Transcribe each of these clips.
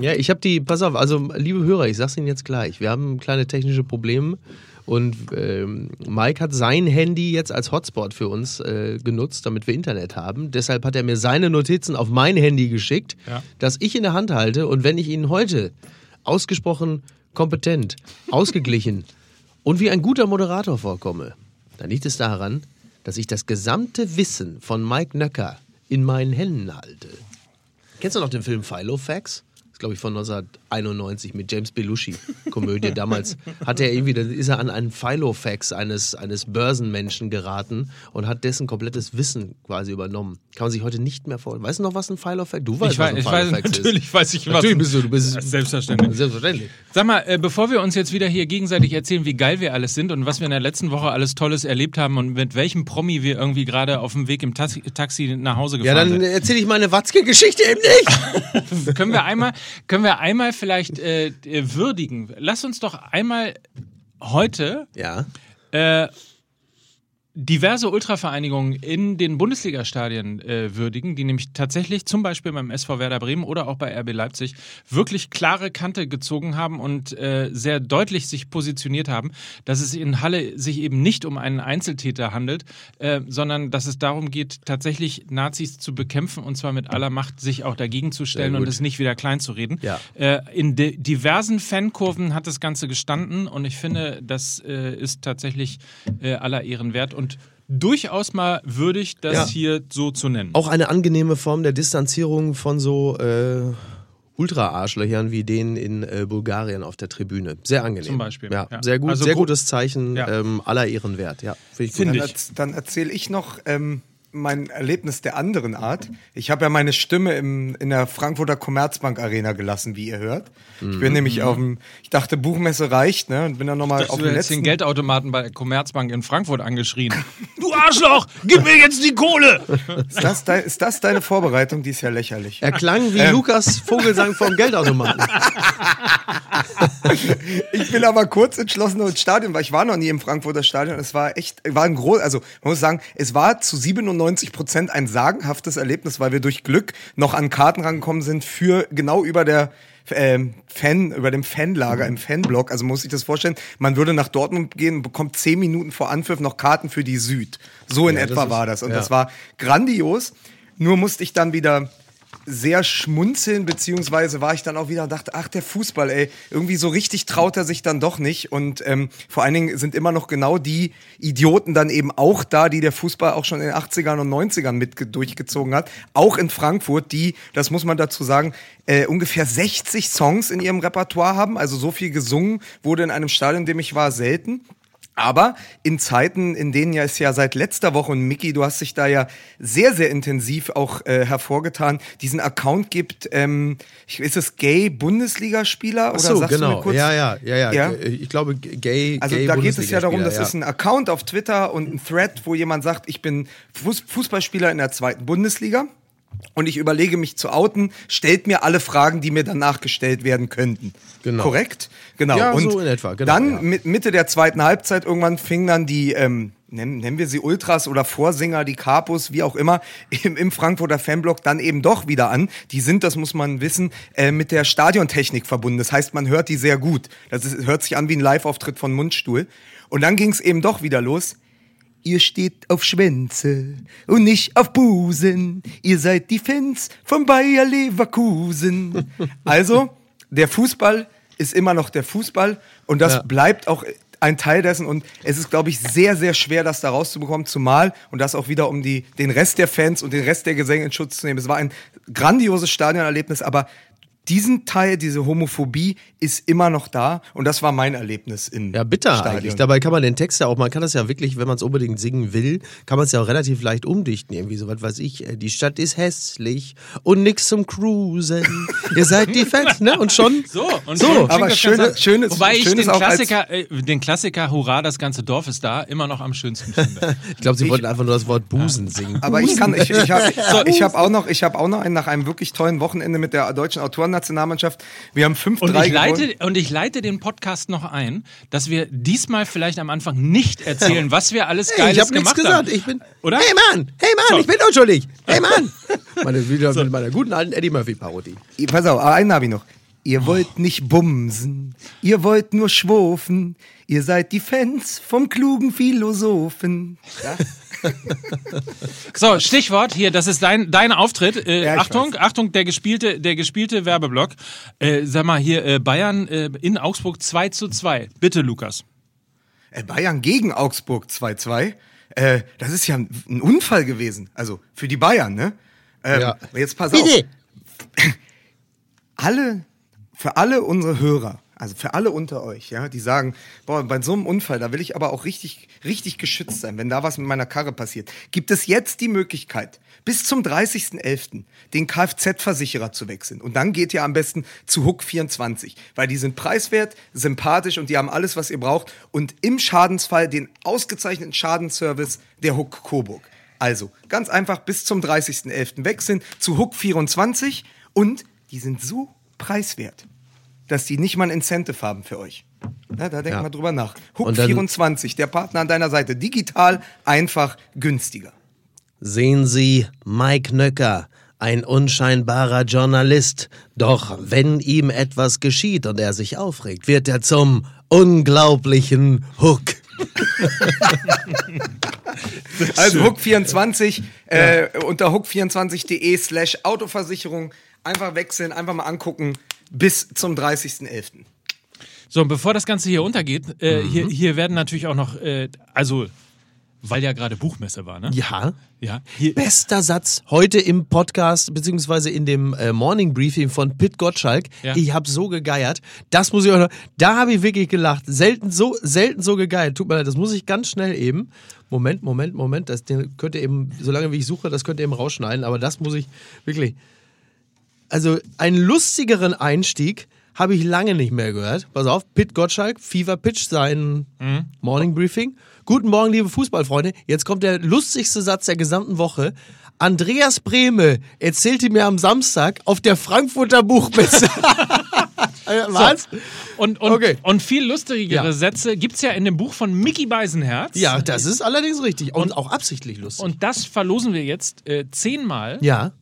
Ja, ich habe die, pass auf, also liebe Hörer, ich sag's Ihnen jetzt gleich, wir haben kleine technische Probleme und ähm, Mike hat sein Handy jetzt als Hotspot für uns äh, genutzt, damit wir Internet haben. Deshalb hat er mir seine Notizen auf mein Handy geschickt, Ja. das ich in der Hand halte und wenn ich Ihnen heute ausgesprochen kompetent, ausgeglichen und wie ein guter Moderator vorkomme, dann liegt es daran, dass ich das gesamte Wissen von Mike Nöcker in meinen Händen halte. Kennst du noch den Film Filofax? Ist, glaube ich, von 1991 mit James Belushi. Komödie. Damals hat er irgendwie, dann ist er an einen Filofax eines, eines Börsenmenschen geraten und hat dessen komplettes Wissen quasi übernommen. Kann man sich heute nicht mehr vorstellen. Weißt du noch, was ein Filofax Du weißt, Ich was ein ich weiß Filofax natürlich weiß ich was. Natürlich bist du, du bist Selbstverständlich. Selbstverständlich. Sag mal, äh, bevor wir uns jetzt wieder hier gegenseitig erzählen, wie geil wir alles sind und was wir in der letzten Woche alles Tolles erlebt haben und mit welchem Promi wir irgendwie gerade auf dem Weg im Taxi, Taxi nach Hause Ja, gefahren dann sind. erzähle ich meine Watzke-Geschichte eben nicht. können wir einmal, können wir einmal vielleicht äh, äh, würdigen. Lass uns doch einmal heute Ja. äh, diverse Ultravereinigungen in den Bundesligastadien äh, würdigen, die nämlich tatsächlich zum Beispiel beim SV Werder Bremen oder auch bei RB Leipzig wirklich klare Kante gezogen haben und äh, sehr deutlich sich positioniert haben, dass es in Halle sich eben nicht um einen Einzeltäter handelt, äh, sondern dass es darum geht, tatsächlich Nazis zu bekämpfen und zwar mit aller Macht sich auch dagegen zu stellen und es nicht wieder klein zu reden. Ja. Äh, in diversen Fankurven hat das Ganze gestanden und ich finde, das äh, ist tatsächlich äh, aller Ehren wert und durchaus mal würdig, das Ja. hier so zu nennen. Auch eine angenehme Form der Distanzierung von so äh, Ultra-Arschlöchern wie denen in äh, Bulgarien auf der Tribüne. Sehr angenehm. Zum Beispiel, Ja, ja. sehr gut, Also sehr gutes Zeichen, Ja. ähm, aller Ehren wert. Ja, finde ich Dann, erz- dann erzähle ich noch ähm, mein Erlebnis der anderen Art. Ich habe ja meine Stimme im, in der Frankfurter Commerzbank Arena gelassen, wie ihr hört. Ich bin nämlich auf dem, ich dachte, Buchmesse reicht, ne? Und bin dann nochmal auf dem jetzt den letzten. Geldautomaten bei der Commerzbank in Frankfurt angeschrien. du Arschloch, gib mir jetzt die Kohle! Ist das, dei- ist das deine Vorbereitung? Die ist ja lächerlich. Er klang wie Ähm. Lukas Vogelsang vom Geldautomaten. Ich bin aber kurz entschlossen ins Stadion, weil ich war noch nie im Frankfurter Stadion. Es war echt, war ein groß, also man muss sagen, es war zu 97 Prozent ein sagenhaftes Erlebnis, weil wir durch Glück noch an Karten rangekommen sind für genau über der ähm, Fan, über dem Fanlager im Fanblock. Also muss sich das vorstellen, man würde nach Dortmund gehen und bekommt zehn Minuten vor Anpfiff noch Karten für die Süd. So in Ja, das etwa ist- war das. Und ja. das war grandios. Nur musste ich dann wieder sehr schmunzeln, beziehungsweise war ich dann auch wieder und dachte, ach, der Fußball, ey, irgendwie so richtig traut er sich dann doch nicht. Und ähm, vor allen Dingen sind immer noch genau die Idioten dann eben auch da, die der Fußball auch schon in den 80ern und 90ern mit ge- durchgezogen hat. Auch in Frankfurt, die, das muss man dazu sagen, äh, ungefähr 60 Songs in ihrem Repertoire haben. Also so viel gesungen wurde in einem Stadion, in dem ich war, selten. Aber in Zeiten, in denen ja es ja seit letzter Woche, und Mickey, du hast dich da ja sehr, sehr intensiv auch äh, hervorgetan, diesen Account gibt, ähm, ist es Gay Bundesligaspieler? Ach Oder so, sagst du genau. mir kurz? ja, ja, ja, ja, Ja? Ich glaube, gay. Also gay da geht es ja darum, das Bundesligaspieler, ist ein Account auf Twitter und ein Thread, wo jemand sagt, ich bin Fuß Fußballspieler in der zweiten Bundesliga und ich überlege mich zu outen, stellt mir alle Fragen, die mir danach gestellt werden könnten. Genau. Korrekt? Genau. Ja, und so in etwa, genau, dann ja. mit Mitte der zweiten Halbzeit irgendwann fingen dann die ähm, nennen, nennen wir sie Ultras oder Vorsinger, die Capos, wie auch immer, im, im Frankfurter Fanblock dann eben doch wieder an. Die sind, das muss man wissen, äh, mit der Stadiontechnik verbunden. Das heißt, man hört die sehr gut. Das ist, hört sich an wie ein Live-Auftritt von Mundstuhl. Und dann ging es eben doch wieder los. Ihr steht auf Schwänze und nicht auf Busen. Ihr seid die Fans von Bayer Leverkusen. Also, der Fußball ist immer noch der Fußball und das Ja. bleibt auch ein Teil dessen und es ist, glaube ich, sehr, sehr schwer, das da rauszubekommen, zumal, und das auch wieder um die, den Rest der Fans und den Rest der Gesänge in Schutz zu nehmen. Es war ein grandioses Stadionerlebnis, aber diesen Teil, diese Homophobie ist immer noch da und das war mein Erlebnis im Ja, bitter Stadion. eigentlich. Dabei kann man den Text ja auch, man kann das ja wirklich, wenn man es unbedingt singen will, kann man es ja auch relativ leicht umdichten. Irgendwie so was weiß ich. äh, Die Stadt ist hässlich und nix zum Cruisen. Ihr seid die Fans, ne? Und schon. So, und So, schon aber schöne- schönes- Wobei ich den Klassiker, äh, den Klassiker Hurra, das ganze Dorf ist da, immer noch am schönsten finde. Ich glaube, sie wollten einfach nur das Wort Busen singen. Aber ich kann, ich, ich habe ich hab auch noch, ich habe auch noch einen nach einem wirklich tollen Wochenende mit der deutschen Autorennationalmannschaft. Wir haben 5-3 Und ich, gewonnen. leite, und ich leite den Podcast noch ein, dass wir diesmal vielleicht am Anfang nicht erzählen, was wir alles Hey, Geiles ich habe nichts gemacht gesagt. haben. Ich bin. Oder? Hey Mann, hey Mann, So. ich bin unschuldig. Hey Mann. Meine, wieder mit meiner guten alten Eddie Murphy Parodie. Pass auf, einen habe ich noch. Ihr wollt nicht bumsen, ihr wollt nur schwofen, ihr seid die Fans vom klugen Philosophen. Ja? So, Stichwort hier, das ist dein, dein Auftritt. Äh, Ja, Achtung, weiß. Achtung, der gespielte, der gespielte Werbeblock. Äh, sag mal hier, äh, Bayern äh, in Augsburg 2 zu 2. Bitte, Lukas. Äh, Bayern gegen Augsburg 2-2. Äh, das ist ja ein, ein Unfall gewesen. Also für die Bayern, ne? Ähm, Ja. Jetzt pass auf. Bitte. alle, für alle unsere Hörer, also für alle unter euch, ja, die sagen, boah, bei so einem Unfall, da will ich aber auch richtig, richtig geschützt sein, wenn da was mit meiner Karre passiert, gibt es jetzt die Möglichkeit, bis zum 30.11. den Kfz-Versicherer zu wechseln. Und dann geht ihr am besten zu Hook 24, weil die sind preiswert, sympathisch und die haben alles, was ihr braucht. Und im Schadensfall den ausgezeichneten Schadensservice der Hook Coburg. Also ganz einfach bis zum 30.11. wechseln zu Hook 24 und die sind so preiswert, dass die nicht mal ein Incentive haben für euch. Ja, da denk Ja. mal drüber nach. Hook Und dann- 24, der Partner an deiner Seite. Digital, einfach, günstiger. Sehen Sie, Mike Nöcker, ein unscheinbarer Journalist. Doch wenn ihm etwas geschieht und er sich aufregt, wird er zum unglaublichen Hook. Also Hook24 äh, unter hook24.de slash Autoversicherung einfach wechseln, einfach mal angucken bis zum 30.11. So, und bevor das Ganze hier untergeht, äh, Mhm. hier, hier werden natürlich auch noch, äh, also, weil ja gerade Buchmesse war, ne? Ja. Ja. Hier, Bester Satz heute im Podcast, beziehungsweise in dem äh, Morning Briefing von Pit Gottschalk. Ja. Ich habe so gegeiert. Das muss ich auch noch. Da habe ich wirklich gelacht. Selten so, selten so gegeiert. Tut mir leid, das muss ich ganz schnell eben. Moment, Moment, Moment. Das könnt ihr eben, solange wie ich suche, das könnt ihr eben rausschneiden. Aber das muss ich wirklich. Also einen lustigeren Einstieg habe ich lange nicht mehr gehört. Pass auf, Pit Gottschalk, Fever Pitch, sein Morning Briefing. Guten Morgen, liebe Fußballfreunde. Jetzt kommt der lustigste Satz der gesamten Woche. Andreas Brehme erzählte mir am Samstag auf der Frankfurter Buchmesse. Äh, Was? und, und, Okay. und viel lustigere Ja. Sätze gibt es ja in dem Buch von Mickey Beisenherz. Ja, das ist allerdings richtig. Und, auch absichtlich lustig. Und das verlosen wir jetzt äh, zehnmal. Ja.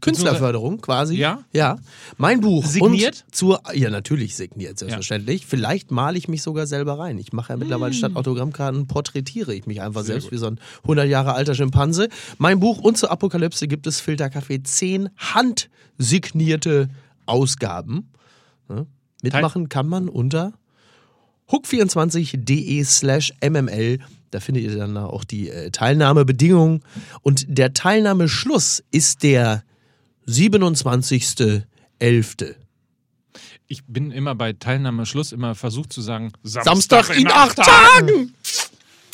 Künstlerförderung quasi. Ja? Ja. Mein Buch. Signiert? Und zur, ja, natürlich signiert, selbstverständlich. Vielleicht male ich mich sogar selber rein. Ich mache ja mittlerweile statt Autogrammkarten porträtiere ich mich einfach selbst wie so ein 100 Jahre alter Schimpanse. Mein Buch und zur Apokalypse gibt es Filterkaffee 10 handsignierte Ausgaben. Ja. Mitmachen kann man unter hook24.de slash mml. Da findet ihr dann auch die äh, Teilnahmebedingungen. Und der Teilnahmeschluss ist der 27.11. Ich bin immer bei Teilnahmeschluss immer versucht zu sagen, Samstag in acht Tagen!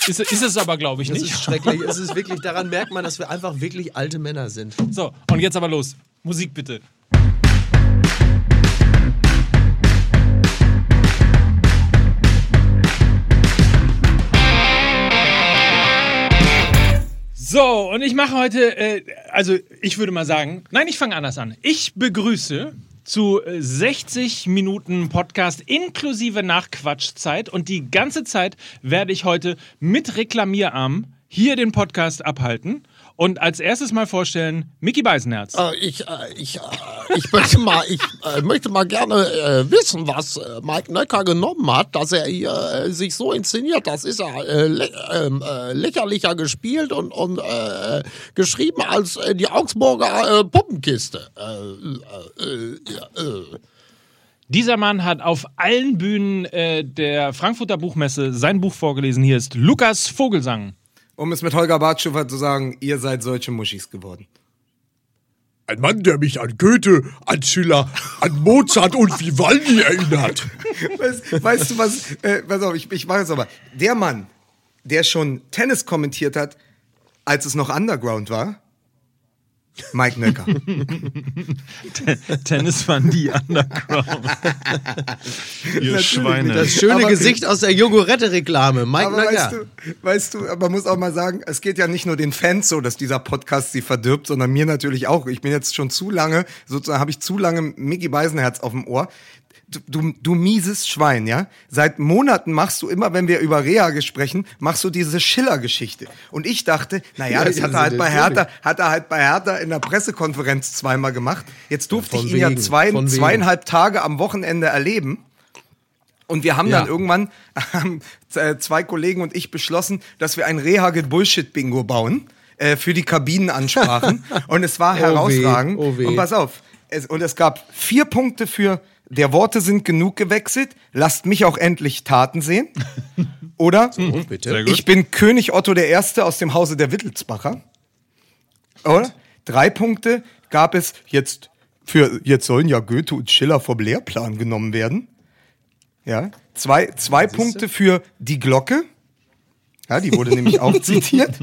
Ist, ist es aber, glaube ich, Das nicht. ist schrecklich. es ist wirklich, daran merkt man, dass wir einfach wirklich alte Männer sind. So, und jetzt aber los. Musik bitte. So, und ich mache heute, äh, also ich würde mal sagen, nein, ich fange anders an. Ich begrüße zu äh, 60 Minuten Podcast inklusive Nachquatschzeit und die ganze Zeit werde ich heute mit Reklamierarm hier den Podcast abhalten und als erstes mal vorstellen, Mickey Beisenherz. Äh, ich, äh, ich, äh, ich möchte mal, ich äh, möchte mal gerne äh, wissen, was äh, Mike Nöcker genommen hat, dass er hier sich so inszeniert. Das ist ja lä ähm, äh, lächerlicher gespielt und, und geschrieben als die Augsburger Puppenkiste. Dieser Mann hat auf allen Bühnen der Frankfurter Buchmesse sein Buch vorgelesen. Hier ist Lukas Vogelsang. Um es mit Holger Bartschufer zu sagen, ihr seid solche Muschis geworden. Ein Mann, der mich an Goethe, an Schiller, an Mozart und Vivaldi erinnert. Weißt, weißt du was? Äh, pass auf, ich, ich mache es aber. Der Mann, der schon Tennis kommentiert hat, als es noch Underground war, Mike Nöcker. Tennis war nie underground. Ihr Schweine. Das schöne Aber- Gesicht aus der Jogurette-Reklame. Mike Aber Nöcker. weißt du, weißt du, man muss auch mal sagen, es geht ja nicht nur den Fans so, dass dieser Podcast sie verdirbt, sondern mir natürlich auch. Ich bin jetzt schon zu lange, sozusagen habe ich zu lange Mickey Beisenherz auf dem Ohr. Du, du, mieses Schwein, ja? Seit Monaten machst du immer, wenn wir über Reha sprechen, machst du diese Schiller-Geschichte. Und ich dachte, naja, Ja, das hat er ja, halt bei. Hertha, hat er halt bei Hertha in der Pressekonferenz zweimal gemacht. Jetzt durfte von ich ihn ja wegen, zwei, von wegen. zweieinhalb Tage am Wochenende erleben. Und wir haben Ja. dann irgendwann, äh, zwei Kollegen und ich beschlossen, dass wir ein Rehagel-Bullshit-Bingo bauen äh, für die Kabinenansprachen. und es war Oh weh, herausragend. oh weh. Und pass auf, es, und es gab vier Punkte für der Worte sind genug gewechselt, lasst mich auch endlich Taten sehen. Oder Oh, bitte. Ich bin König Otto der Erste aus dem Hause der Wittelsbacher. Oder? Drei Punkte gab es jetzt für, jetzt sollen ja Goethe und Schiller vom Lehrplan genommen werden. Ja. Zwei, zwei Punkte für die Glocke. Ja, die wurde nämlich auch zitiert.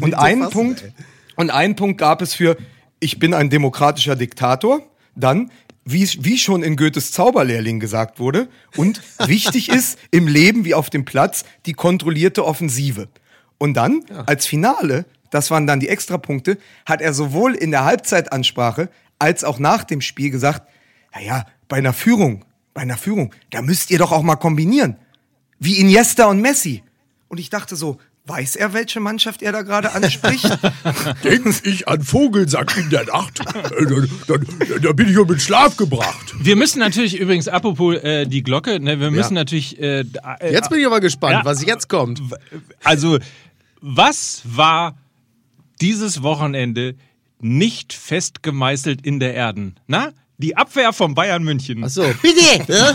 Und einen fassen, Punkt, ey. und einen Punkt gab es für ich bin ein demokratischer Diktator. Dann, wie, wie schon in Goethes Zauberlehrling gesagt wurde, und wichtig ist im Leben wie auf dem Platz die kontrollierte Offensive. Und dann, als Finale, das waren dann die Extrapunkte, hat er sowohl in der Halbzeitansprache als auch nach dem Spiel gesagt, naja, bei einer Führung, bei einer Führung, da müsst ihr doch auch mal kombinieren. Wie Iniesta und Messi. Und ich dachte so, weiß er, welche Mannschaft er da gerade anspricht? Denk ich an Vogelsack in der Nacht, äh, dann, dann, dann bin ich um den Schlaf gebracht. Wir müssen natürlich übrigens, apropos äh, die Glocke, ne, wir müssen Ja. natürlich. Äh, äh, Jetzt bin ich aber gespannt, Ja. was jetzt kommt. Also, was war dieses Wochenende nicht fest gemeißelt in der Erden? Na? Die Abwehr von Bayern München. Achso, bitte! Ja?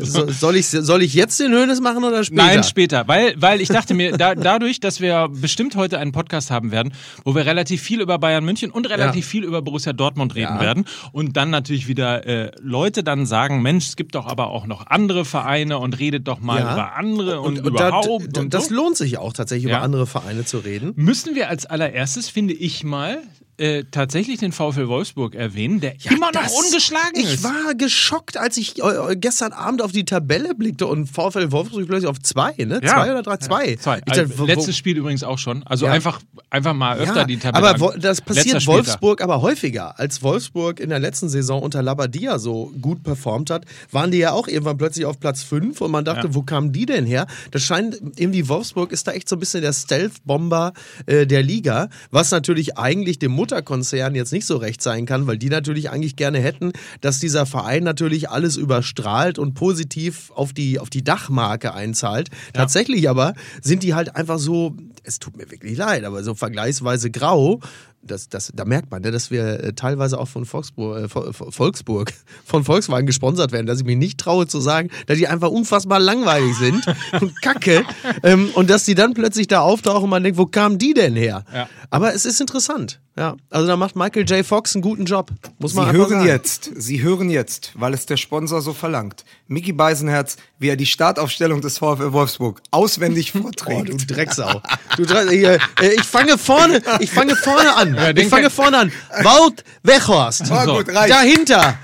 So, soll, ich, soll ich jetzt den Hönes machen oder später? Nein, später. Weil, weil ich dachte mir, da, dadurch, dass wir bestimmt heute einen Podcast haben werden, wo wir relativ viel über Bayern München und relativ Ja. viel über Borussia Dortmund reden Ja. werden und dann natürlich wieder äh, Leute dann sagen, Mensch, es gibt doch aber auch noch andere Vereine und redet doch mal Ja. über andere und, Und, und da, überhaupt. da, und das so. lohnt sich auch tatsächlich, Ja. über andere Vereine zu reden. Müssen wir als allererstes, finde ich mal, äh, tatsächlich den VfL Wolfsburg erwähnen, der immer noch ungeschlagen ich ist. war geschockt, als ich äh, gestern Abend auf die Tabelle blickte und VfL Wolfsburg plötzlich auf zwei, ne? Ja. Zwei oder drei? Zwei. Zwei. Ich dachte, Also, letztes Spiel übrigens auch schon. Also Ja. einfach, einfach mal öfter ja, die Tabelle. aber das passiert. Wolfsburg aber häufiger. Als Wolfsburg in der letzten Saison unter Labadia so gut performt hat, waren die ja auch irgendwann plötzlich auf Platz 5 und man dachte, Ja. wo kamen die denn her? Das scheint, irgendwie Wolfsburg ist da echt so ein bisschen der Stealth-Bomber äh, der Liga, was natürlich eigentlich dem Mutterkonzern jetzt nicht so recht sein kann, weil die natürlich eigentlich gerne hätten, dass dieser Verein natürlich alles überstrahlt und positiv auf die, auf die Dachmarke einzahlt. Tatsächlich aber sind die halt einfach so, es tut mir wirklich leid, aber so vergleichsweise grau. Das, das, da merkt man, ne, dass wir äh, teilweise auch von Volksburg, äh, Vol- Vol- Volksburg, von Volkswagen gesponsert werden, dass ich mich nicht traue zu sagen, dass die einfach unfassbar langweilig sind und kacke. ähm, und dass die dann plötzlich da auftauchen und man denkt, wo kamen die denn her? Ja. Aber es ist interessant. Ja, also da macht Michael J. Fox einen guten Job. Muss Sie man einfach hören sagen. jetzt, Sie hören jetzt, weil es der Sponsor so verlangt, Mickey Beisenherz, wie er die Startaufstellung des VfL Wolfsburg auswendig Oh, du vorträgt. Drecksau. Du hier, äh, ich fange vorne, ich fange vorne an. Ja, ich fange vorne an. Wout Weghorst. Ah, So. gut. Dahinter.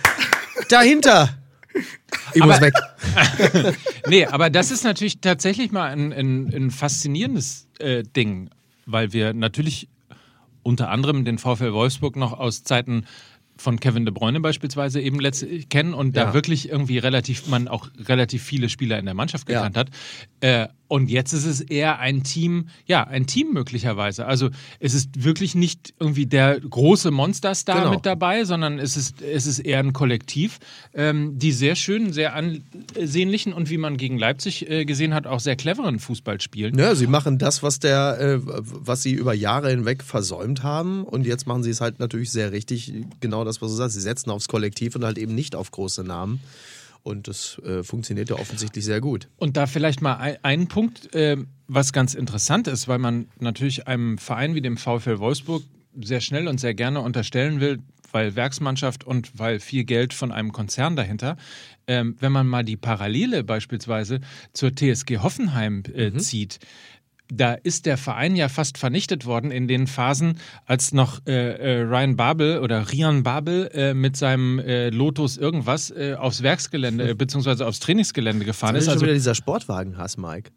Dahinter. Ich muss weg. nee, aber das ist natürlich tatsächlich mal ein, ein, ein faszinierendes äh, Ding, weil wir natürlich unter anderem den VfL Wolfsburg noch aus Zeiten von Kevin De Bruyne beispielsweise eben letztlich kennen und Ja. da wirklich irgendwie relativ, man auch relativ viele Spieler in der Mannschaft Ja. gekannt hat. Äh, und jetzt ist es eher ein Team, ja, ein Team möglicherweise. Also es ist wirklich nicht irgendwie der große Monsterstar Genau. mit dabei, sondern es ist, es ist eher ein Kollektiv, ähm, die sehr schönen, sehr ansehnlichen und wie man gegen Leipzig äh, gesehen hat, auch sehr cleveren Fußball spielen. Ja, sie machen das, was der, äh, was sie über Jahre hinweg versäumt haben. Und jetzt machen sie es halt natürlich sehr richtig. Genau das, was du sagst. Sie setzen aufs Kollektiv und halt eben nicht auf große Namen. Und das äh, funktioniert ja offensichtlich sehr gut. Und da vielleicht mal ein, einen Punkt, äh, was ganz interessant ist, weil man natürlich einem Verein wie dem VfL Wolfsburg sehr schnell und sehr gerne unterstellen will, weil Werksmannschaft und weil viel Geld von einem Konzern dahinter. Ähm, wenn man mal die Parallele beispielsweise zur TSG Hoffenheim äh, zieht, da ist der Verein ja fast vernichtet worden in den Phasen, als noch äh, äh, Ryan Babel oder Rian Babel äh, mit seinem äh, Lotus irgendwas äh, aufs Werksgelände äh, beziehungsweise aufs Trainingsgelände gefahren ist. Also wieder dieser Sportwagenhass, Mike.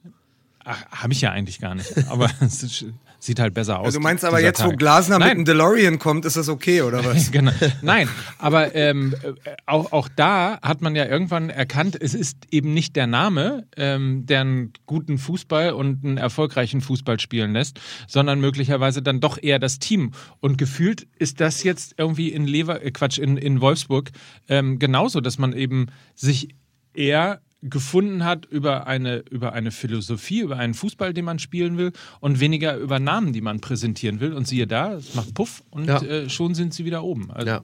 Ach, habe ich ja eigentlich gar nicht. Aber es sieht halt besser aus. Also du meinst aber jetzt, wo Tag. Glasner mit Nein. einem DeLorean kommt, ist das okay, oder was? genau. Nein, aber ähm, äh, auch, auch da hat man ja irgendwann erkannt, es ist eben nicht der Name, ähm, der einen guten Fußball und einen erfolgreichen Fußball spielen lässt, sondern möglicherweise dann doch eher das Team. Und gefühlt ist das jetzt irgendwie in Lever, äh, Quatsch, in, in Wolfsburg ähm, genauso, dass man eben sich eher gefunden hat über eine, über eine Philosophie, über einen Fußball, den man spielen will und weniger über Namen, die man präsentieren will. Und siehe da, es macht Puff und Ja. äh, schon sind sie wieder oben. Also, Ja.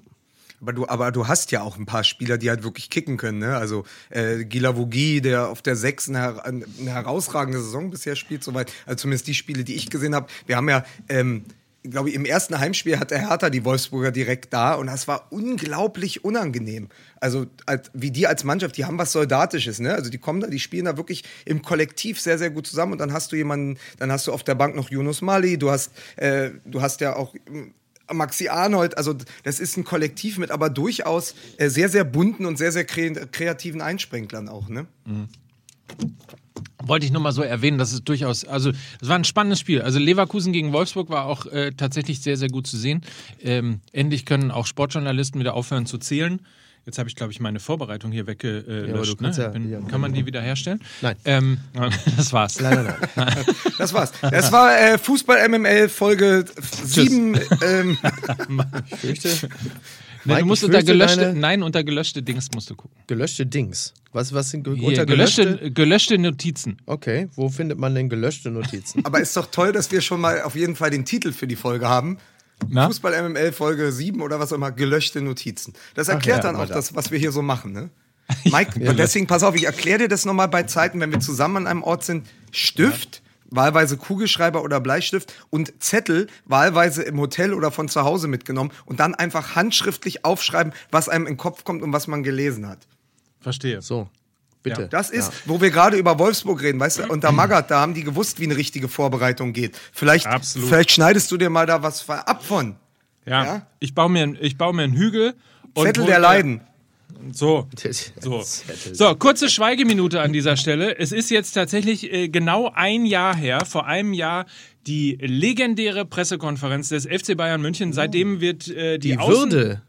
Aber du, aber du hast ja auch ein paar Spieler, die halt wirklich kicken können. Ne? Also äh, Gilavogi, der auf der sechs eine, her- eine herausragende Saison bisher spielt, soweit. Also zumindest die Spiele, die ich gesehen habe. Wir haben ja, ähm, glaube ich, im ersten Heimspiel hat der Hertha die Wolfsburger direkt da und das war unglaublich unangenehm. Also als, wie die als Mannschaft, die haben was Soldatisches, ne? Also die kommen da, die spielen da wirklich im Kollektiv sehr, sehr gut zusammen und dann hast du jemanden, dann hast du auf der Bank noch Yunus Mali, du hast, äh, du hast ja auch ähm, Maxi Arnold, also das ist ein Kollektiv mit aber durchaus äh, sehr, sehr bunten und sehr, sehr kre kreativen Einsprenglern auch, ne? Wollte ich nur mal so erwähnen, dass es durchaus, also es war ein spannendes Spiel. Also Leverkusen gegen Wolfsburg war auch äh, tatsächlich sehr, sehr gut zu sehen. Ähm, endlich können auch Sportjournalisten wieder aufhören zu zählen. Jetzt habe ich, glaube ich, meine Vorbereitung hier weggelöscht. Äh, Ja, ne? ja- ja. kann man die wieder herstellen? Nein. Ähm, das war's. Nein, nein, nein. Das war's. Das war äh, Fußball MML Folge 7. Ähm, Fürchte, Mike, du musst unter gelöschte, deine- nein, unter gelöschte Dings musst du gucken. gelöschte Dings. Was, was sind Hier, unter gelöschte, gelöschte? gelöschte Notizen. Okay, wo findet man denn gelöschte Notizen? aber ist doch toll, dass wir schon mal auf jeden Fall den Titel für die Folge haben. Na? Fußball MML Folge 7 oder was auch immer, gelöschte Notizen. Das erklärt ja, dann auch das, was wir hier so machen, ne? Mike, und deswegen pass auf, ich erkläre dir das nochmal bei Zeiten, wenn wir zusammen an einem Ort sind. Stift, wahlweise Kugelschreiber oder Bleistift und Zettel, wahlweise im Hotel oder von zu Hause mitgenommen und dann einfach handschriftlich aufschreiben, was einem in den Kopf kommt und was man gelesen hat. Verstehe. So, bitte. Das ist, wo wir gerade über Wolfsburg reden, weißt du, unter Magath, da haben die gewusst, wie eine richtige Vorbereitung geht. Vielleicht, Absolut. vielleicht schneidest du dir mal da was ab von. Ja. Ja? Ich baue mir, ich baue mir einen Hügel. und Zettel der Leiden. So. So. so, kurze Schweigeminute an dieser Stelle. Es ist jetzt tatsächlich äh, genau ein Jahr her, vor einem Jahr, die legendäre Pressekonferenz des FC Bayern München. Seitdem wird äh, die, Die Außen Würde,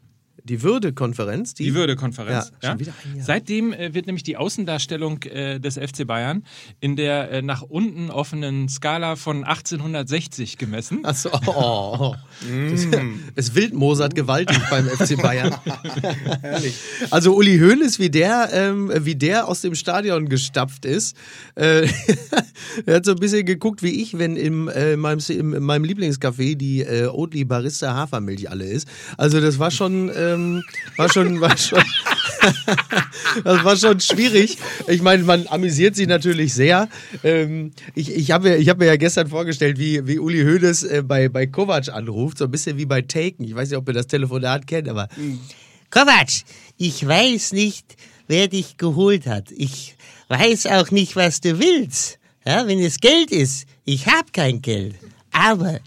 die Würde-Konferenz, die, Die Würde-Konferenz. Ja, Jahr. Seitdem äh, wird nämlich die Außendarstellung äh, des FC Bayern in der äh, nach unten offenen Skala von 1860 gemessen. Achso, oh, oh. Das, es wildmosert gewaltig beim FC Bayern. also Uli Hoeneß, wie der, ähm, wie der aus dem Stadion gestapft ist, äh, er hat so ein bisschen geguckt wie ich, wenn im, äh, in meinem, in meinem Lieblingscafé die äh, Oatly Barista Hafermilch alle ist. Also das war schon, ähm, war schon, war schon, das war schon schwierig. Ich meine, man amüsiert sich natürlich sehr. Ähm, ich ich habe mir, ich hab mir ja gestern vorgestellt, wie, wie Uli Hoeneß äh, bei, bei Kovac anruft, so ein bisschen wie bei Taken. Ich weiß nicht, ob ihr das Telefonat kennt, aber Kovac, ich weiß nicht, wer dich geholt hat. Ich weiß auch nicht, was du willst. Ja, wenn es Geld ist, ich habe kein Geld. Aber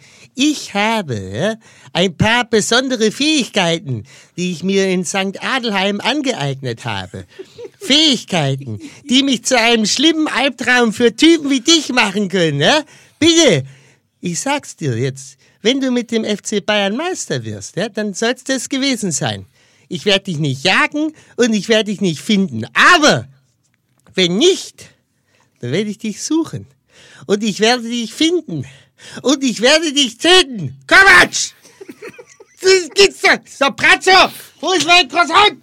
ich habe ein paar besondere Fähigkeiten, die ich mir in St. Adelheim angeeignet habe. Fähigkeiten, die mich zu einem schlimmen Albtraum für Typen wie dich machen können. Ja? Bitte, ich sag's dir jetzt, wenn du mit dem FC Bayern Meister wirst, dann soll's das gewesen sein. Ich werde dich nicht jagen und ich werde dich nicht finden. Aber wenn nicht, dann werde ich dich suchen. Und ich werde dich finden. Und ich werde dich töten. Kovac! Das gibt's doch! Soprazzo! Wo ist mein Croissant?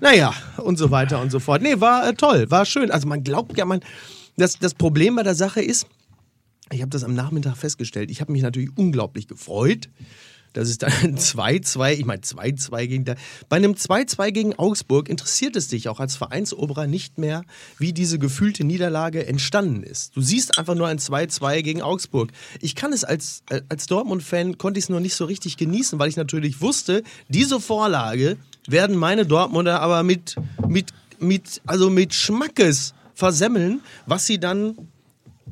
Naja, und so weiter und so fort. Nee, war äh, toll, war schön. Also man glaubt ja, man. Das, das Problem bei der Sache ist, ich habe das am Nachmittag festgestellt, ich habe mich natürlich unglaublich gefreut. Das ist dann ein 2-2, ich meine 2-2 gegen da. Bei einem 2-2 gegen Augsburg interessiert es dich auch als Vereinsoberer nicht mehr, wie diese gefühlte Niederlage entstanden ist. Du siehst einfach nur ein 2-2 gegen Augsburg. Ich kann es als, als Dortmund-Fan, konnte ich es nur nicht so richtig genießen, weil ich natürlich wusste, diese Vorlage werden meine Dortmunder aber mit, mit, mit, also mit Schmackes versemmeln, was sie dann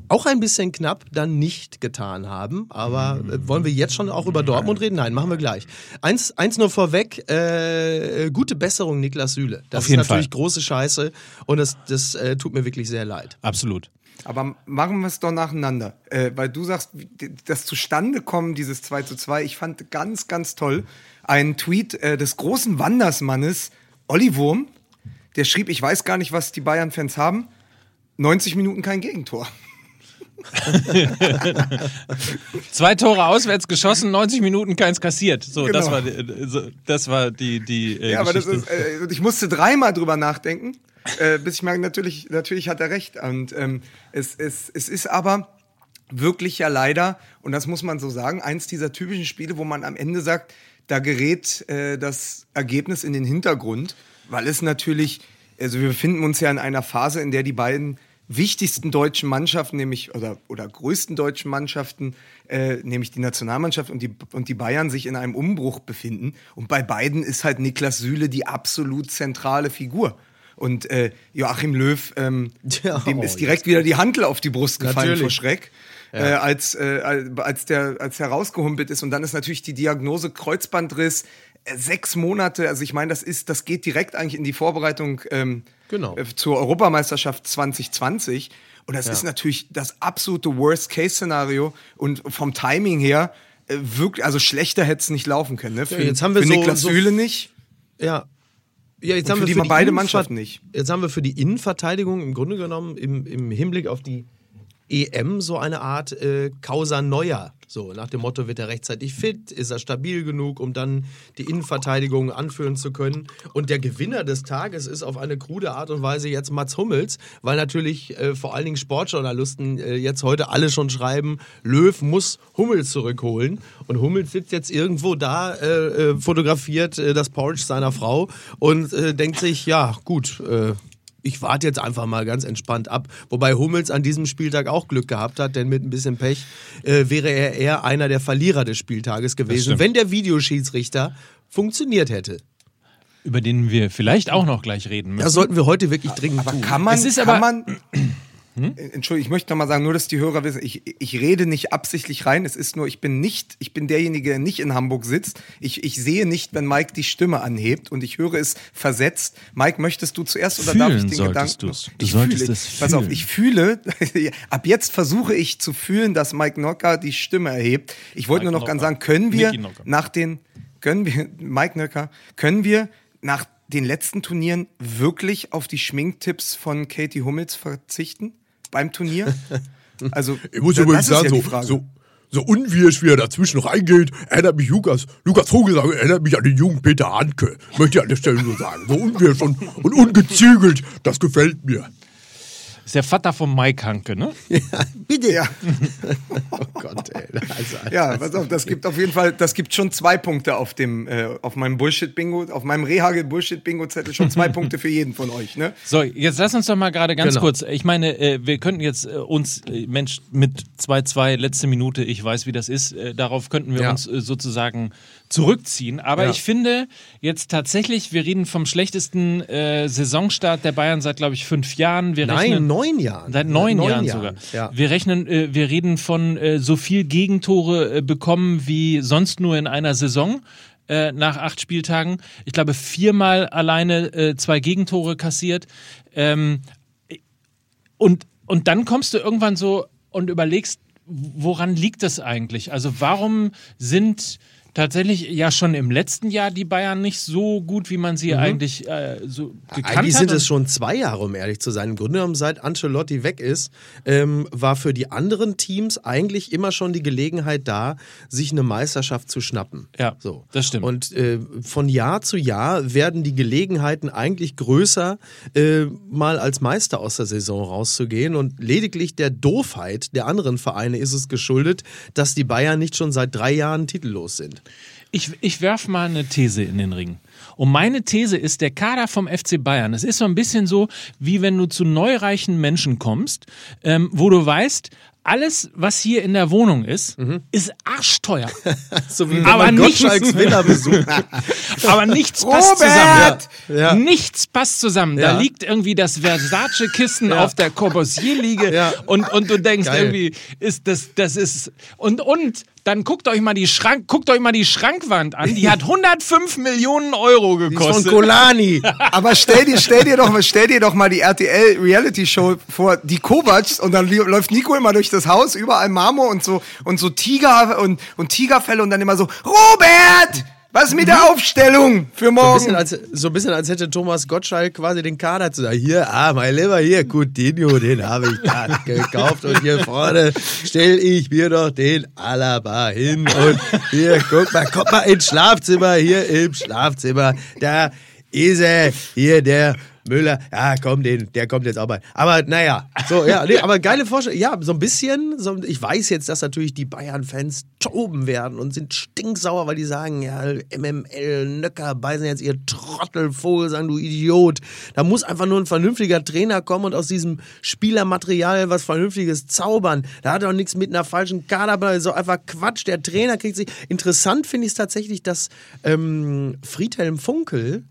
auch ein bisschen knapp dann nicht getan haben. Aber äh, wollen wir jetzt schon auch über Dortmund reden? Nein, machen wir gleich. Eins, eins nur vorweg, äh, gute Besserung, Niklas Süle. Das Auf jeden ist natürlich Fall. große Scheiße und das, das äh, tut mir wirklich sehr leid. Absolut. Aber machen wir es doch nacheinander. Äh, weil du sagst, das Zustandekommen dieses 2 zu 2, ich fand ganz, ganz toll. Ein Tweet äh, des großen Wandersmannes Olli Wurm, der schrieb, ich weiß gar nicht, was die Bayern-Fans haben. 90 Minuten kein Gegentor. Zwei Tore auswärts geschossen, 90 Minuten keins kassiert. So, das Genau. war, die- äh, so, das war die, die äh, Ja, aber das Geschichte. ist, äh, ich musste dreimal drüber nachdenken, äh, bis ich merke, natürlich, natürlich hat er recht. Und ähm, es, es, es ist aber wirklich ja leider, und das muss man so sagen, eins dieser typischen Spiele, wo man am Ende sagt, da gerät äh, das Ergebnis in den Hintergrund, weil es natürlich, also wir befinden uns ja in einer Phase, in der die beiden wichtigsten deutschen Mannschaften, nämlich oder, oder größten deutschen Mannschaften, äh, nämlich die Nationalmannschaft und die, und die Bayern, sich in einem Umbruch befinden. Und bei beiden ist halt Niklas Süle die absolut zentrale Figur. Und äh, Joachim Löw, ähm, Ja, dem oh, ist direkt wieder die Hantel auf die Brust gefallen Natürlich. vor Schreck. Äh, als, äh, als der als der rausgehumpelt ist und dann ist natürlich die Diagnose Kreuzbandriss äh, sechs Monate also ich meine das ist das geht direkt eigentlich in die Vorbereitung ähm, Genau. äh, zur Europameisterschaft 2020 und das ist natürlich das absolute Worst-Case-Szenario und vom Timing her äh, wirklich also schlechter hätte es nicht laufen können ne? für, jetzt haben wir für so- Niklas so- Süle nicht Ja. Ja, jetzt haben für wir die für beide Mannschaften nicht. Jetzt haben wir für die Innenverteidigung im Grunde genommen im, im Hinblick auf die EM so eine Art äh, Causa Neuer. So, nach dem Motto, wird er rechtzeitig fit, ist er stabil genug, um dann die Innenverteidigung anführen zu können. Und der Gewinner des Tages ist auf eine krude Art und Weise jetzt Mats Hummels, weil natürlich äh, vor allen Dingen Sportjournalisten äh, jetzt heute alle schon schreiben, Löw muss Hummels zurückholen. Und Hummels sitzt jetzt irgendwo da, äh, äh, fotografiert äh, das Porridge seiner Frau und äh, denkt sich, ja gut, ich warte jetzt einfach mal ganz entspannt ab. Wobei Hummels an diesem Spieltag auch Glück gehabt hat, denn mit ein bisschen Pech äh, wäre er eher einer der Verlierer des Spieltages gewesen, wenn der Videoschiedsrichter funktioniert hätte. über den wir vielleicht auch noch gleich reden müssen. Das sollten wir heute wirklich dringend Aber tun. kann man, Es ist kann aber- man, Entschuldigung, ich möchte noch mal sagen, nur dass die Hörer wissen, ich, ich rede nicht absichtlich rein. Es ist nur, ich bin nicht, ich bin derjenige, der nicht in Hamburg sitzt. Ich, ich sehe nicht, wenn Mike die Stimme anhebt und ich höre es versetzt. Mike, möchtest du zuerst oder darf ich Fühlen den solltest Gedanken? du's. Du Ich solltest fühle. es Pass auf, fühlen. ich fühle. ab jetzt versuche ich zu fühlen, dass Mike Nocker die Stimme erhebt. Ich wollte Mike nur noch ganz Nocker. sagen, können wir Nocker. nach den, können wir, Mike Nöcker, können wir nach den letzten Turnieren wirklich auf die Schminktipps von Katie Hummels verzichten? Beim Turnier? Also, Ich muss übrigens sagen, ja so, so, so unwirsch, wie er dazwischen reingeht, erinnert mich Lukas, Lukas Vogelsang erinnert mich an den jungen Peter Handke. Möchte ich an der Stelle nur sagen. So unwirsch und, und ungezügelt, das gefällt mir. Ist der Vater von Mike Hanke, ne? Bitte. Ja, Oh Gott, ey. Also, ja, pass auf, das gibt auf jeden Fall, das gibt schon zwei Punkte auf dem, äh, auf meinem Bullshit-Bingo, auf meinem Rehagel Bullshit-Bingo-Zettel schon zwei Punkte für jeden von euch, ne? So, jetzt lass uns doch mal gerade ganz Genau. kurz. Ich meine, äh, wir könnten jetzt äh, uns, äh, Mensch, mit 2-2, letzte Minute, ich weiß, wie das ist, äh, darauf könnten wir Ja. uns äh, sozusagen zurückziehen. Aber Ja. ich finde jetzt tatsächlich, wir reden vom schlechtesten äh, Saisonstart der Bayern seit, glaube ich, fünf Jahren. Wir Nein, rechnen, neun Jahren. Seit neun, Jahren, sogar. Ja. Wir rechnen, äh, wir reden von äh, so viel Gegentore äh, bekommen wie sonst nur in einer Saison. Äh, nach acht Spieltagen. Ich glaube, viermal alleine äh, zwei Gegentore kassiert. Ähm, und, und dann kommst du irgendwann so und überlegst, woran liegt das eigentlich? Also warum sind tatsächlich ja schon im letzten Jahr die Bayern nicht so gut, wie man sie eigentlich äh, so gekannt Eigentlich hat? sind Und- es schon zwei Jahre, um ehrlich zu sein. Im Grunde genommen, seit Ancelotti weg ist, ähm, war für die anderen Teams eigentlich immer schon die Gelegenheit da, sich eine Meisterschaft zu schnappen. Ja, so. das stimmt. Und äh, von Jahr zu Jahr werden die Gelegenheiten eigentlich größer, äh, mal als Meister aus der Saison rauszugehen. Und lediglich der Doofheit der anderen Vereine ist es geschuldet, dass die Bayern nicht schon seit drei Jahren titellos sind. Ich, ich werf mal eine These in den Ring. Und meine These ist, der Kader vom FC Bayern, es ist so ein bisschen so, wie wenn du zu neureichen Menschen kommst, ähm, wo du weißt, alles, was hier in der Wohnung ist, ist arschteuer. So wie wenn Aber man nichts- Gottschalks Villa besucht. Aber nichts passt Robert! zusammen. Ja. Nichts passt zusammen. Da Ja. liegt irgendwie das Versace-Kissen auf der Corbusier-Liege Ja. und, und du denkst Geil. irgendwie, ist das, das ist. Und, und dann guckt euch mal die Schrank, guckt euch mal die Schrankwand an. Die hat 105 Millionen Euro Die ist von gekostet. Colani. Aber stell dir, stell dir doch mal, stell dir doch mal die RTL Reality Show vor, die Kovacs und dann läuft Nico immer durch das Haus, überall Marmor und so und so Tiger und, und Tigerfälle und dann immer so Robert, was ist mit der Aufstellung für So ein, morgen? als, so ein bisschen als hätte Thomas Gottschalk quasi den Kader zu sagen, hier, ah, mein Lieber, hier, Coutinho, den habe ich da gekauft und hier vorne stell ich mir doch den Alaba hin und hier, guck mal, kommt mal ins Schlafzimmer, hier im Schlafzimmer, da ist er, hier der Müller, ja komm, den, der kommt jetzt auch mal. Aber naja, so, ja, nee, aber geile Vorstellung. Ja, so ein bisschen, so, ich weiß jetzt, dass natürlich die Bayern-Fans toben werden und sind stinksauer, weil die sagen, ja, MML, Nöcker, beißen jetzt ihr Trottelvogel, sagen du Idiot. Da muss einfach nur ein vernünftiger Trainer kommen und aus diesem Spielermaterial was Vernünftiges zaubern. Da hat er auch nichts mit einer falschen Kader, so einfach Quatsch. Der Trainer kriegt sich. Interessant finde ich es tatsächlich, dass ähm, Friedhelm Funkel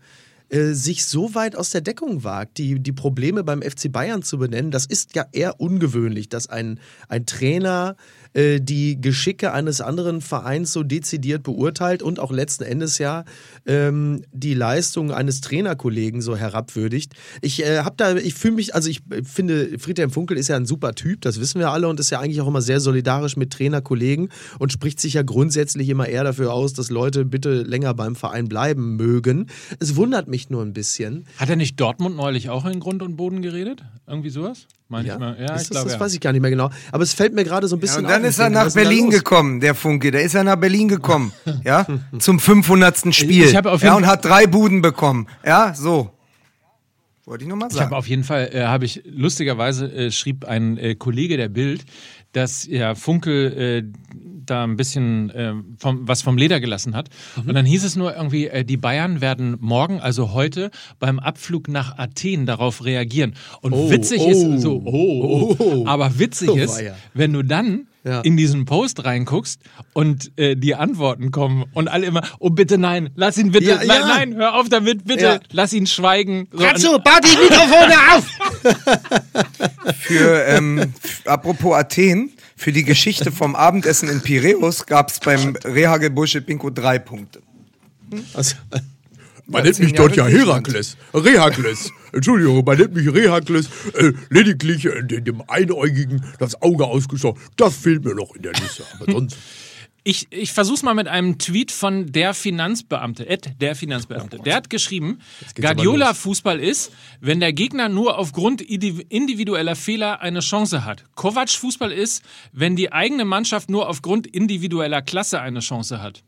äh, sich so weit aus der Deckung wagt, die, die Probleme beim FC Bayern zu benennen, das ist ja eher ungewöhnlich, dass ein, ein Trainer äh, die Geschicke eines anderen Vereins so dezidiert beurteilt und auch letzten Endes ja ähm, die Leistung eines Trainerkollegen so herabwürdigt. Ich äh, habe da, ich fühle mich, also ich äh, finde, Friedhelm Funkel ist ja ein super Typ, das wissen wir alle und ist ja eigentlich auch immer sehr solidarisch mit Trainerkollegen und spricht sich ja grundsätzlich immer eher dafür aus, dass Leute bitte länger beim Verein bleiben mögen. Es wundert mich nur ein bisschen. Hat er nicht Dortmund neulich auch in Grund und Boden geredet? Irgendwie sowas? Meine ich mal. Ja, ist ich das, glaube das ja. weiß ich gar nicht mehr genau. Aber es fällt mir gerade so ein Ja, bisschen und dann auf. ist er Ich nach da Berlin los? gekommen, der Funke. Der ist ja nach Berlin gekommen, ja, zum 500. Spiel. Ich hab auf ja, jeden- und hat drei Buden bekommen. Ja, so. Wollte ich nur mal Ich habe sagen. auf jeden Fall, äh, habe ich lustigerweise äh, schrieb ein äh, Kollege der Bild, dass ja Funkel äh, da ein bisschen äh, vom, was vom Leder gelassen hat. Und dann hieß es nur irgendwie, äh, die Bayern werden morgen, also heute, beim Abflug nach Athen darauf reagieren. Und Oh, witzig oh, ist so, oh, oh, oh. aber witzig Oh, ist, wenn du dann Ja. in diesen Post reinguckst und äh, die Antworten kommen und alle immer, oh bitte nein, lass ihn bitte, Ja, nein, ja. nein, hör auf damit, bitte, lass ihn schweigen. So, Ratzo, bau die Mikrofone auf! Für, ähm, apropos Athen, für die Geschichte vom Abendessen in Piräus gab es beim Rehagelbursche Pinko drei Punkte. Also, Man nennt mich dort ja. Herakles. Rehakles. Entschuldigung, man nennt mich Rehakles. Äh, lediglich äh, dem, dem Einäugigen das Auge ausgeschaut. Das fehlt mir noch in der Liste. Aber sonst. Ich, ich versuch's mal mit einem Tweet von der Finanzbeamte, Ed, der Finanzbeamte. Der hat geschrieben, Guardiola-Fußball ist, wenn der Gegner nur aufgrund indi- individueller Fehler eine Chance hat. Kovac-Fußball ist, wenn die eigene Mannschaft nur aufgrund individueller Klasse eine Chance hat.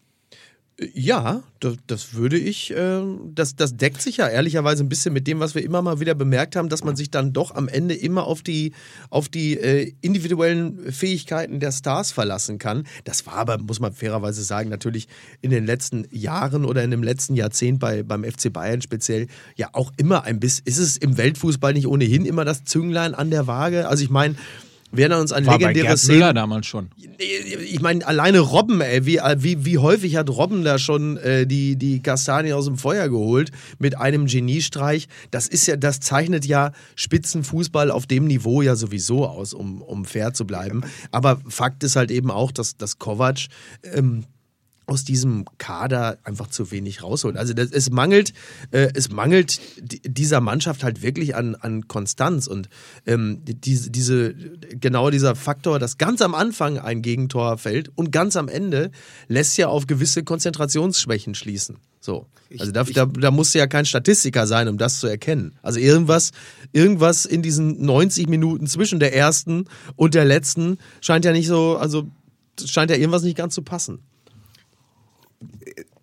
Ja, das, das würde ich, äh, das, das deckt sich ja ehrlicherweise ein bisschen mit dem, was wir immer mal wieder bemerkt haben, dass man sich dann doch am Ende immer auf die, auf die äh, individuellen Fähigkeiten der Stars verlassen kann. Das war aber, muss man fairerweise sagen, natürlich in den letzten Jahren oder in dem letzten Jahrzehnt bei, beim FC Bayern speziell ja auch immer ein bisschen, ist es im Weltfußball nicht ohnehin immer das Zünglein an der Waage? Also ich meine, wir erinnern uns an War bei legendäre Gerd Szenen. Müller damals schon. Ich meine, alleine Robben, ey, wie, wie, wie häufig hat Robben da schon äh, die, die Kastanie aus dem Feuer geholt mit einem Geniestreich? Das ist ja, das zeichnet ja Spitzenfußball auf dem Niveau ja sowieso aus, um, um fair zu bleiben. Aber Fakt ist halt eben auch, dass, dass Kovac ähm, aus diesem Kader einfach zu wenig rausholt. Also das, es mangelt, äh, es mangelt di- dieser Mannschaft halt wirklich an, an Konstanz und ähm, diese, diese, genau dieser Faktor, dass ganz am Anfang ein Gegentor fällt und ganz am Ende lässt ja auf gewisse Konzentrationsschwächen schließen. So. Also da, da, da musst du ja kein Statistiker sein, um das zu erkennen. Also irgendwas, irgendwas in diesen 90 Minuten zwischen der ersten und der letzten scheint ja nicht so, also scheint ja irgendwas nicht ganz zu passen.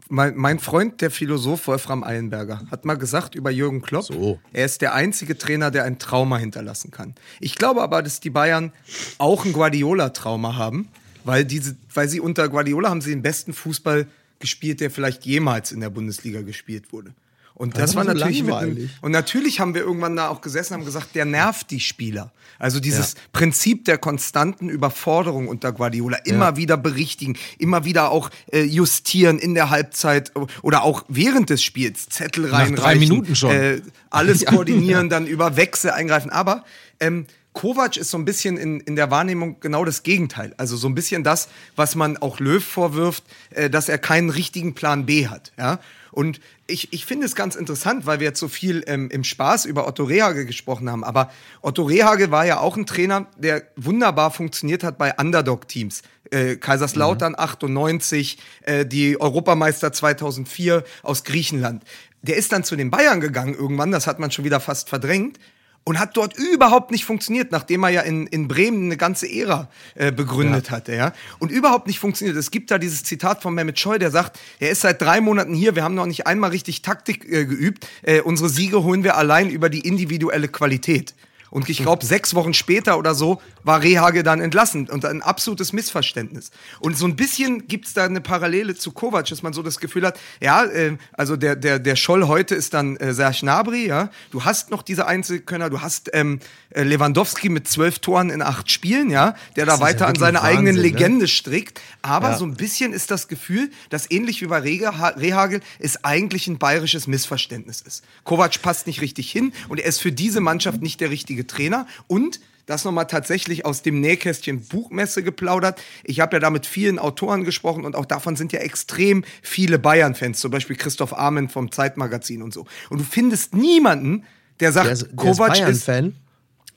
Mein, mein Freund, der Philosoph Wolfram Eilenberger, hat mal gesagt über Jürgen Klopp, So. er ist der einzige Trainer, der ein Trauma hinterlassen kann. Ich glaube aber, dass die Bayern auch ein Guardiola-Trauma haben, weil, diese, weil sie unter Guardiola haben sie den besten Fußball gespielt, der vielleicht jemals in der Bundesliga gespielt wurde. Und das Das war so natürlich einem, und natürlich haben wir irgendwann da auch gesessen und haben gesagt, der nervt die Spieler. Also dieses Prinzip der konstanten Überforderung unter Guardiola, immer wieder berichtigen, immer wieder auch äh, justieren in der Halbzeit oder auch während des Spiels, Zettel reinreichen. drei Minuten schon. Äh, alles koordinieren, dann über Wechsel eingreifen. Aber ähm, Kovac ist so ein bisschen in, in der Wahrnehmung genau das Gegenteil. Also so ein bisschen das, was man auch Löw vorwirft, äh, dass er keinen richtigen Plan B hat. Ja? Und ich, ich finde es ganz interessant, weil wir jetzt so viel ähm, im Spaß über Otto Rehage gesprochen haben. Aber Otto Rehage war ja auch ein Trainer, der wunderbar funktioniert hat bei Underdog-Teams. Äh, Kaiserslautern 98, äh, die Europameister 2004 aus Griechenland. Der ist dann zu den Bayern gegangen irgendwann, das hat man schon wieder fast verdrängt und hat dort überhaupt nicht funktioniert, nachdem er ja in, in Bremen eine ganze Ära äh, begründet hatte, ja. Und überhaupt nicht funktioniert. Es gibt da dieses Zitat von Mehmet Scholl, der sagt, er ist seit drei Monaten hier, wir haben noch nicht einmal richtig Taktik äh, geübt. Äh, unsere Siege holen wir allein über die individuelle Qualität. Und ich glaube, sechs Wochen später oder so war Rehage dann entlassen und ein absolutes Missverständnis. Und so ein bisschen gibt's da eine Parallele zu Kovac, dass man so das Gefühl hat, ja, äh, also der, der, der Scholl heute ist dann äh, Serge Gnabry, ja. Du hast noch diese Einzelkönner, du hast ähm, äh, Lewandowski mit zwölf Toren in acht Spielen, ja, der da ist weiter ja an seine eigenen Wahnsinn, ne? Legende strickt. Aber Ja. so ein bisschen ist das Gefühl, dass ähnlich wie bei Reha- Rehagel es eigentlich ein bayerisches Missverständnis ist. Kovac passt nicht richtig hin und er ist für diese Mannschaft nicht der richtige Trainer. Und das nochmal tatsächlich aus dem Nähkästchen Buchmesse geplaudert. Ich habe ja da mit vielen Autoren gesprochen und auch davon sind ja extrem viele Bayern-Fans, zum Beispiel Christoph Armen vom Zeitmagazin und so. Und du findest niemanden, der sagt, Der ist, der Kovac ist Bayern-Fan.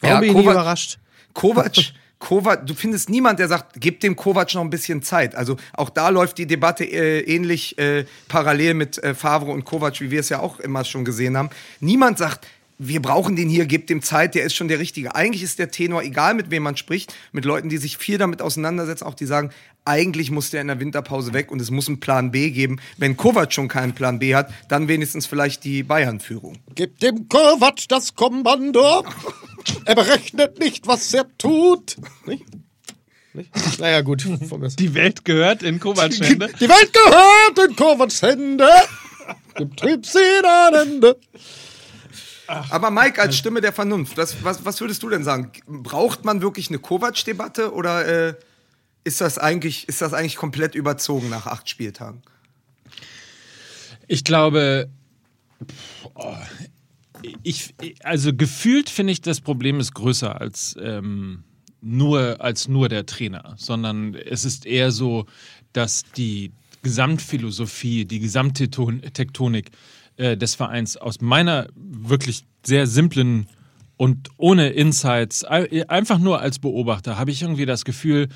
Warum Ja, bin ich überrascht? Kovac, Kovac, du findest niemand, der sagt, gib dem Kovac noch ein bisschen Zeit. Also auch da läuft die Debatte äh, ähnlich äh, parallel mit äh, Favre und Kovac, wie wir es ja auch immer schon gesehen haben. Niemand sagt, wir brauchen den hier, gebt dem Zeit, der ist schon der Richtige. Eigentlich ist der Tenor, egal mit wem man spricht, mit Leuten, die sich viel damit auseinandersetzen, auch die sagen, eigentlich muss der in der Winterpause weg und es muss einen Plan B geben. Wenn Kovac schon keinen Plan B hat, dann wenigstens vielleicht die Bayern-Führung. Gib dem Kovac das Kommando. Er berechnet nicht, was er tut. Nicht? Naja, gut. Die Welt gehört in Kovacs Hände. Die Welt gehört in Kovacs Hände. Dem Trieb sie ein Aber Mike, als Stimme der Vernunft, was, was, was würdest du denn sagen? Braucht man wirklich eine Kovac-Debatte oder äh, ist, das eigentlich, ist das eigentlich komplett überzogen nach acht Spieltagen? Ich glaube, oh, ich, also gefühlt finde ich, das Problem ist größer als, ähm, nur, als nur der Trainer, sondern es ist eher so, dass die Gesamtphilosophie, die Gesamttektonik äh, des Vereins aus meiner wirklich sehr simplen und ohne Insights, ei- einfach nur als Beobachter, habe ich irgendwie das Gefühl,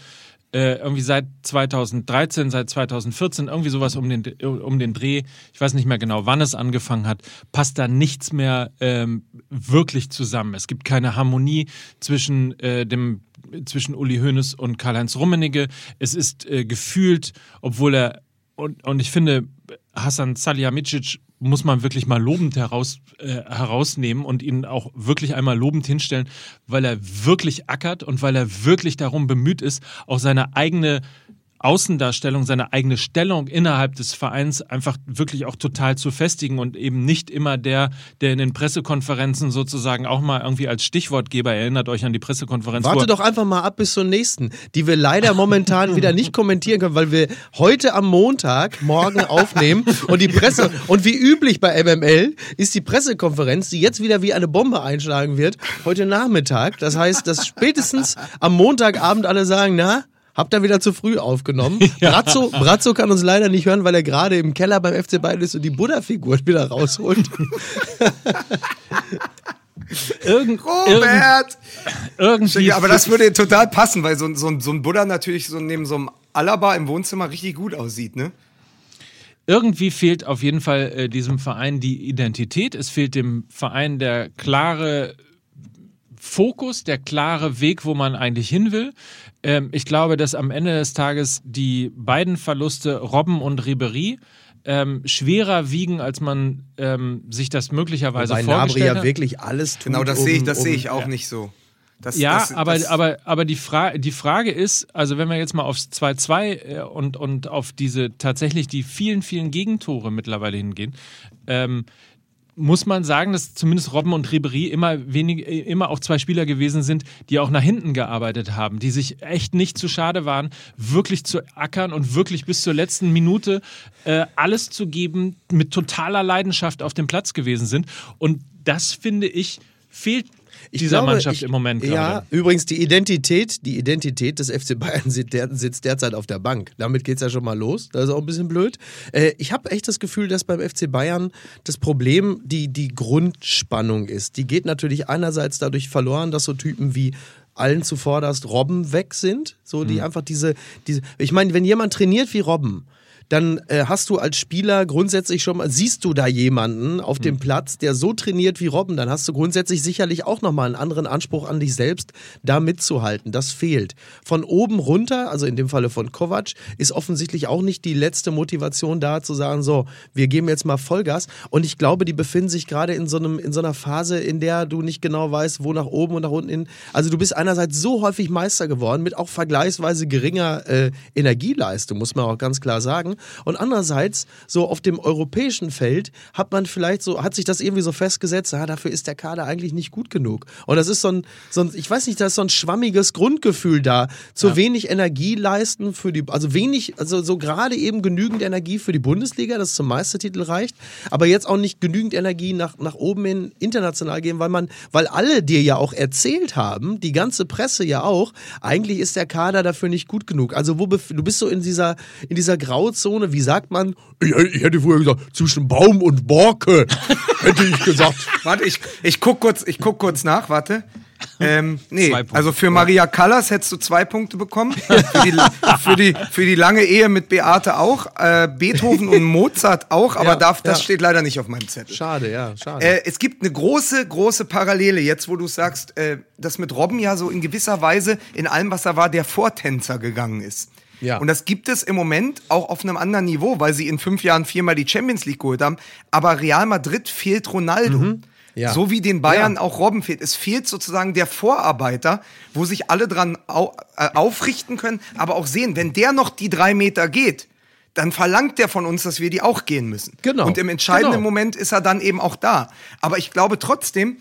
äh, irgendwie seit 2013, seit 2014, irgendwie sowas um den, um den Dreh, ich weiß nicht mehr genau, wann es angefangen hat, passt da nichts mehr ähm, wirklich zusammen. Es gibt keine Harmonie zwischen äh, dem zwischen Uli Hoeneß und Karl-Heinz Rummenigge. Es ist äh, gefühlt, obwohl er und, und ich finde, Hassan Salihamidzic muss man wirklich mal lobend heraus, äh, herausnehmen und ihn auch wirklich einmal lobend hinstellen, weil er wirklich ackert und weil er wirklich darum bemüht ist, auch seine eigene Außendarstellung, seine eigene Stellung innerhalb des Vereins einfach wirklich auch total zu festigen und eben nicht immer der, der in den Pressekonferenzen sozusagen auch mal irgendwie als Stichwortgeber erinnert euch an die Pressekonferenz. Warte doch einfach mal ab bis zur nächsten, die wir leider momentan wieder nicht kommentieren können, weil wir heute am Montag morgen aufnehmen und die Presse und wie üblich bei MML ist die Pressekonferenz, die jetzt wieder wie eine Bombe einschlagen wird, heute Nachmittag. Das heißt, dass spätestens am Montagabend alle sagen, na, Habt ihr wieder zu früh aufgenommen? Brazzo, Brazzo kann uns leider nicht hören, weil er gerade im Keller beim FC Bayern ist und die Buddha-Figur wieder rausholt. Irgend, irgend, Robert! irgendwie Ja, aber das würde total passen, weil so, ein- so, ein- so ein Buddha natürlich so neben so einem Alaba im Wohnzimmer richtig gut aussieht, ne? irgendwie fehlt auf jeden Fall äh, diesem Verein die Identität. Es fehlt dem Verein der klare Fokus, der klare Weg, wo man eigentlich hin will. Ähm, ich glaube, dass am Ende des Tages die beiden Verluste Robben und Ribery ähm, schwerer wiegen, als man ähm, sich das möglicherweise Nabri vorgestellt ja hat. wirklich alles tut. Genau, das um, sehe ich, das um, sehe ich auch nicht so. Das, Ja, das, aber, das, aber, aber die, Fra die Frage ist, also wenn wir jetzt mal aufs 2-2 äh, und, und auf diese tatsächlich die vielen, vielen Gegentore mittlerweile hingehen, ähm, muss man sagen, dass zumindest Robben und Ribery immer wenig, äh, immer auch zwei Spieler gewesen sind, die auch nach hinten gearbeitet haben, die sich echt nicht zu schade waren, wirklich zu ackern und wirklich bis zur letzten Minute äh, alles zu geben, mit totaler Leidenschaft auf dem Platz gewesen sind. Und das finde ich fehlt dieser glaube, Mannschaft ich, im Moment Ja, gerade. übrigens die Identität, die Identität des FC Bayern sitzt, der, sitzt derzeit auf der Bank. Damit geht es ja schon mal los. Das ist auch ein bisschen blöd. Äh, ich habe echt das Gefühl, dass beim FC Bayern das Problem die, die Grundspannung ist. Die geht natürlich einerseits dadurch verloren, dass so Typen wie allen zuvorderst Robben weg sind. So, die einfach diese, diese. Ich meine, wenn jemand trainiert wie Robben, dann äh, hast du als Spieler grundsätzlich schon mal, siehst du da jemanden auf dem Platz, der so trainiert wie Robben, dann hast du grundsätzlich sicherlich auch nochmal einen anderen Anspruch an dich selbst, da mitzuhalten. Das fehlt. Von oben runter, also in dem Falle von Kovac, ist offensichtlich auch nicht die letzte Motivation da, zu sagen, so, wir geben jetzt mal Vollgas. Und ich glaube, die befinden sich gerade in so einem, in so einer Phase, in der du nicht genau weißt, wo nach oben und nach unten hin. Also du bist einerseits so häufig Meister geworden, mit auch vergleichsweise geringer äh, Energieleistung, muss man auch ganz klar sagen. Und andererseits, so auf dem europäischen Feld, hat man vielleicht so, hat sich das irgendwie so festgesetzt, ah, dafür ist der Kader eigentlich nicht gut genug. Und das ist so ein, so ein ich weiß nicht, da ist so ein schwammiges Grundgefühl da. Zu wenig Energie leisten für die, also wenig, also so gerade eben genügend Energie für die Bundesliga, das zum Meistertitel reicht, aber jetzt auch nicht genügend Energie nach, nach oben hin international gehen, weil man, weil alle dir ja auch erzählt haben, die ganze Presse ja auch, eigentlich ist der Kader dafür nicht gut genug. Also wo du bist so in dieser, in dieser Grauzone, wie sagt man, Ich, ich hätte früher gesagt, zwischen Baum und Borke, hätte ich gesagt. Warte, ich, ich guck kurz, ich guck kurz nach, warte. Ähm, nee, also für Maria Callas hättest du zwei Punkte bekommen. Für die, für die, für die lange Ehe mit Beate auch. Äh, Beethoven und Mozart auch, aber Ja, darf, das ja. steht leider nicht auf meinem Zettel. schade, ja, schade. Äh, es gibt eine große, große Parallele jetzt, wo du sagst, äh, dass mit Robben ja so in gewisser Weise in allem, was er war, der Vortänzer gegangen ist. Ja. Und das gibt es im Moment auch auf einem anderen Niveau, weil sie in fünf Jahren viermal die Champions League geholt haben. Aber Real Madrid fehlt Ronaldo. Mhm. Ja. So wie den Bayern auch Robben fehlt. Es fehlt sozusagen der Vorarbeiter, wo sich alle dran au äh, aufrichten können, aber auch sehen, wenn der noch die drei Meter geht, dann verlangt der von uns, dass wir die auch gehen müssen. Genau. Und im entscheidenden Genau. Moment ist er dann eben auch da. Aber ich glaube trotzdem,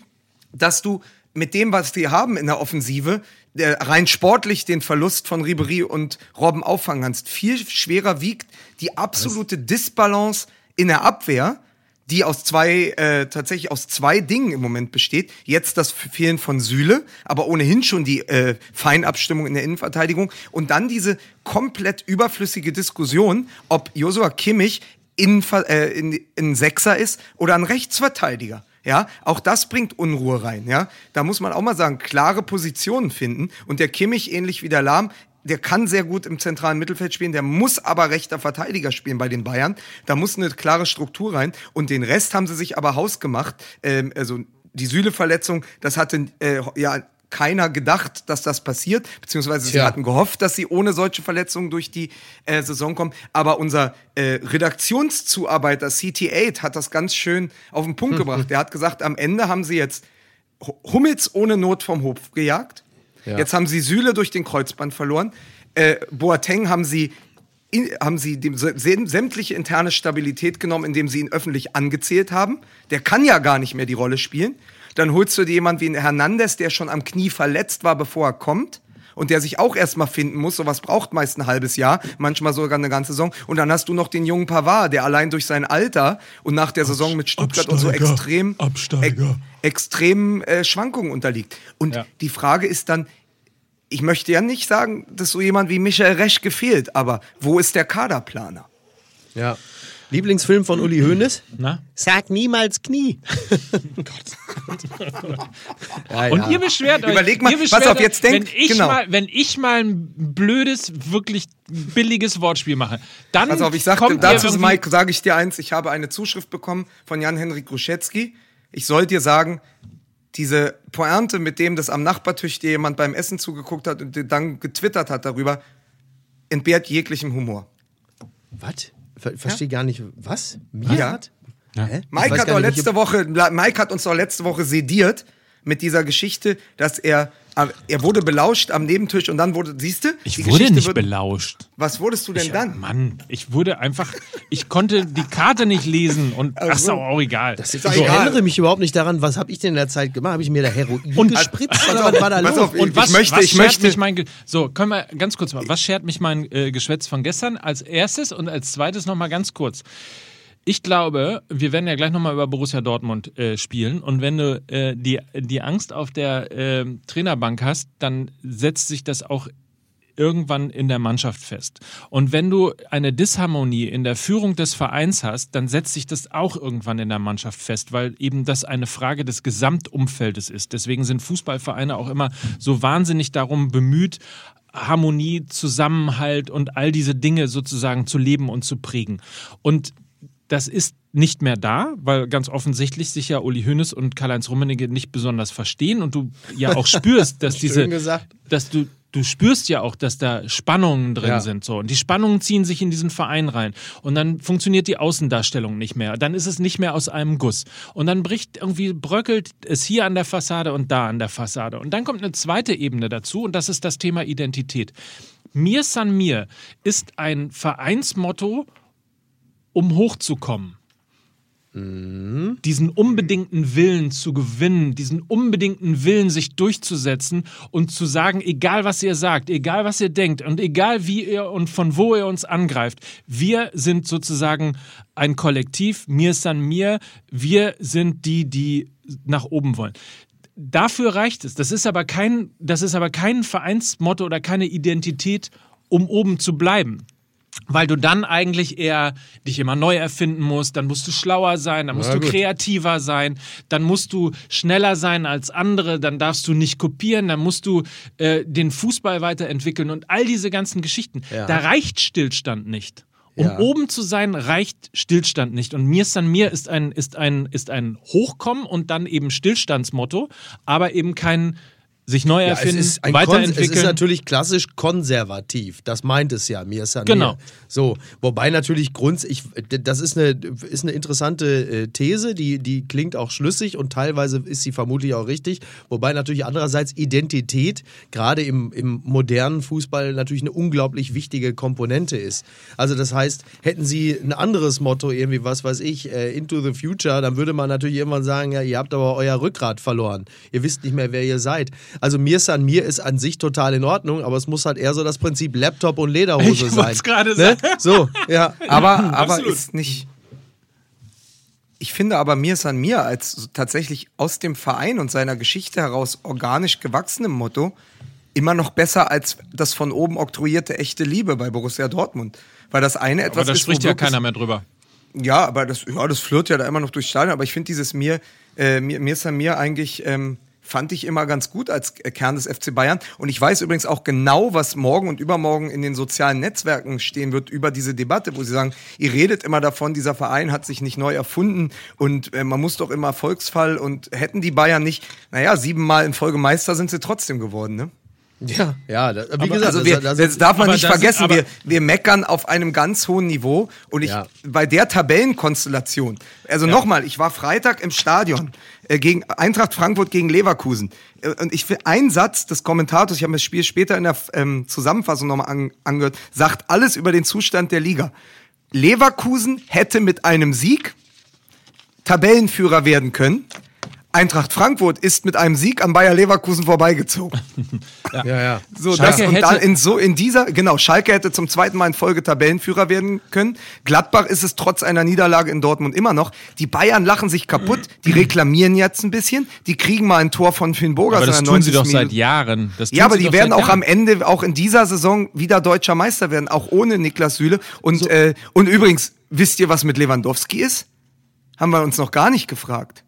dass du mit dem, was wir haben in der Offensive, rein sportlich den Verlust von Ribery und Robben auffangen kannst. Viel schwerer wiegt die absolute Disbalance in der Abwehr, die aus zwei, äh, tatsächlich aus zwei Dingen im Moment besteht. Jetzt das Fehlen von Süle, aber ohnehin schon die äh, Feinabstimmung in der Innenverteidigung und dann diese komplett überflüssige Diskussion, ob Josua Kimmich in, äh, in, in Sechser ist oder ein Rechtsverteidiger. Ja, auch das bringt Unruhe rein. Ja, da muss man auch mal sagen, klare Positionen finden. Und der Kimmich, ähnlich wie der Lahm, der kann sehr gut im zentralen Mittelfeld spielen, der muss aber rechter Verteidiger spielen bei den Bayern. Da muss eine klare Struktur rein. Und den Rest haben sie sich aber hausgemacht. Ähm, also die Sühle-Verletzung, das hatte äh, ja keiner gedacht, dass das passiert, beziehungsweise sie Tja. hatten gehofft, dass sie ohne solche Verletzungen durch die äh, Saison kommen. Aber unser äh, Redaktionszuarbeiter CT8 hat das ganz schön auf den Punkt gebracht. Der hat gesagt, am Ende haben sie jetzt Hu- Hummels ohne Not vom Hof gejagt. Ja. Jetzt haben sie Süle durch den Kreuzband verloren. Äh, Boateng haben sie in, haben sie dem sä- sämtliche interne Stabilität genommen, indem sie ihn öffentlich angezählt haben. Der kann ja gar nicht mehr die Rolle spielen. Dann holst du dir jemanden wie einen Hernandez, der schon am Knie verletzt war, bevor er kommt. Und der sich auch erstmal finden muss. Sowas braucht meist ein halbes Jahr, manchmal sogar eine ganze Saison. Und dann hast du noch den jungen Pavard, der allein durch sein Alter und nach der Saison mit Stuttgart und so Absteiger, extrem, Absteiger. extremen äh, Schwankungen unterliegt. Und Ja. die Frage ist dann, ich möchte ja nicht sagen, dass so jemand wie Michael Reschke fehlt, aber wo ist der Kaderplaner? ja. Lieblingsfilm von Uli Hoeneß? Na? Sag niemals Knie. Ja, Und ja. ihr beschwert euch. Überleg mal, beschwert auf, jetzt denk- wenn ich, genau. mal, wenn ich mal ein blödes, wirklich billiges Wortspiel mache, dann Pass auf, ich kommt dazu, Mike, sage ich dir eins, ich habe eine Zuschrift bekommen von Jan-Henrik Gruschetzky. Ich soll dir sagen, diese Pointe, mit dem das am Nachbartisch dir jemand beim Essen zugeguckt hat und dir dann getwittert hat darüber, entbehrt jeglichem Humor. Was? Ver verstehe gar nicht. Was? Mir Ja. hat? Ich Mike hat, nicht, letzte Woche, Mike hat uns doch letzte Woche sediert mit dieser Geschichte, dass er er wurde belauscht am Nebentisch und dann wurde, siehst du? Ich die wurde Geschichte nicht wird- belauscht. Was wurdest du denn Ich, dann? Mann, ich wurde einfach, ich konnte die Karte nicht lesen und ach so, auch egal. Das ist, ich egal. erinnere mich überhaupt nicht daran, was habe ich denn in der Zeit gemacht? Habe ich mir da Heroin Und- gespritzt oder was war da los? auf, Und Ich was, möchte- was ich schert möchte- mich mein Ge so können wir ganz kurz mal was schert mich mein äh, Geschwätz von gestern als erstes und als zweites noch mal ganz kurz ich glaube, wir werden ja gleich nochmal über Borussia Dortmund äh, spielen. Und wenn du äh, die, die Angst auf der äh, Trainerbank hast, dann setzt sich das auch irgendwann in der Mannschaft fest. Und wenn du eine Disharmonie in der Führung des Vereins hast, dann setzt sich das auch irgendwann in der Mannschaft fest, weil eben das eine Frage des Gesamtumfeldes ist. Deswegen sind Fußballvereine auch immer so wahnsinnig darum bemüht, Harmonie, Zusammenhalt und all diese Dinge sozusagen zu leben und zu prägen. Und das ist nicht mehr da, weil ganz offensichtlich sich ja Uli Hoeneß und Karl-Heinz Rummenigge nicht besonders verstehen und du ja auch spürst, dass diese, gesagt. dass du du spürst ja auch, dass da Spannungen drin Ja. sind so und die Spannungen ziehen sich in diesen Verein rein und dann funktioniert die Außendarstellung nicht mehr, dann ist es nicht mehr aus einem Guss und dann bricht irgendwie bröckelt es hier an der Fassade und da an der Fassade und dann kommt eine zweite Ebene dazu und das ist das Thema Identität. Mir san mir ist ein Vereinsmotto, um hochzukommen diesen unbedingten Willen zu gewinnen, diesen unbedingten Willen, sich durchzusetzen und zu sagen, egal was ihr sagt, egal was ihr denkt und egal wie ihr und von wo ihr uns angreift, wir sind sozusagen ein Kollektiv, mir ist an mir, wir sind die, die nach oben wollen. Dafür reicht es. Das ist aber kein, das ist aber kein Vereinsmotto oder keine Identität, um oben zu bleiben weil du dann eigentlich eher dich immer neu erfinden musst, dann musst du schlauer sein, dann musst Na du gut. kreativer sein, dann musst du schneller sein als andere, dann darfst du nicht kopieren, dann musst du äh, den Fußball weiterentwickeln und all diese ganzen Geschichten. Ja. Da reicht Stillstand nicht. Um Ja. oben zu sein, reicht Stillstand nicht. Und mir ist an mir ist ein, ist ein, ist ein Hochkommen und dann eben Stillstandsmotto, aber eben kein sich neu Ja, es, erfinden, ist Kon es weiterentwickeln. ist natürlich klassisch konservativ. Das meint es ja, mir ist ja Genau. So, wobei natürlich Grund, ich, das ist eine, ist eine interessante äh, These, die, die klingt auch schlüssig und teilweise ist sie vermutlich auch richtig. Wobei natürlich andererseits Identität gerade im, im modernen Fußball natürlich eine unglaublich wichtige Komponente ist. Also das heißt, hätten sie ein anderes Motto, irgendwie, was weiß ich, äh, into the future, dann würde man natürlich irgendwann sagen, ja, ihr habt aber euer Rückgrat verloren. Ihr wisst nicht mehr, wer ihr seid. Also mir san mir ist an sich total in Ordnung, aber es muss halt eher so das Prinzip Laptop und Lederhose Ich sein. gerade ne? sagen. So, ja. Aber, aber Absolut. ist nicht. Ich finde aber mir ist an mir als tatsächlich aus dem Verein und seiner Geschichte heraus organisch gewachsenem Motto immer noch besser als das von oben oktroyierte echte Liebe bei Borussia Dortmund. Weil das eine etwas aber da ist, spricht ja keiner mehr drüber. Ja, aber das, ja, das flirrt ja da immer noch durchs Stadion. Aber ich finde dieses mir, äh, mir, mir ist an mir eigentlich, ähm, fand ich immer ganz gut als Kern des FC Bayern. Und ich weiß übrigens auch genau, was morgen und übermorgen in den sozialen Netzwerken stehen wird über diese Debatte, wo sie sagen, ihr redet immer davon, dieser Verein hat sich nicht neu erfunden und äh, man muss doch immer Erfolgsfall und hätten die Bayern nicht, naja, siebenmal in Folge Meister sind sie trotzdem geworden, ne? Ja, ja, da, wie gesagt, also wir, das, das darf man aber nicht das- vergessen, aber- wir, wir meckern auf einem ganz hohen Niveau und ich Ja. bei der Tabellenkonstellation, also nochmal, ich war Freitag im Stadion äh, gegen Eintracht Frankfurt gegen Leverkusen Äh, und ich finde ein Satz des Kommentators, ich habe mir das Spiel später in der ähm, Zusammenfassung nochmal an, angehört, sagt alles über den Zustand der Liga. Leverkusen hätte mit einem Sieg Tabellenführer werden können. Eintracht Frankfurt ist mit einem Sieg an Bayer Leverkusen vorbeigezogen. ja, ja. So, Schalke das, und hätte- dann in so in dieser, genau, Schalke hätte zum zweiten Mal in Folge Tabellenführer werden können. Gladbach ist es trotz einer Niederlage in Dortmund immer noch. Die Bayern lachen sich kaputt, die reklamieren jetzt ein bisschen, die kriegen mal ein Tor von Finn Burger. Aber das tun sie doch seit Jahren. Ja, aber die werden auch Jahren. am Ende, auch in dieser Saison wieder deutscher Meister werden, auch ohne Niklas Süle. Und, äh, und übrigens, wisst ihr, was mit Lewandowski ist? Haben wir uns noch gar nicht gefragt.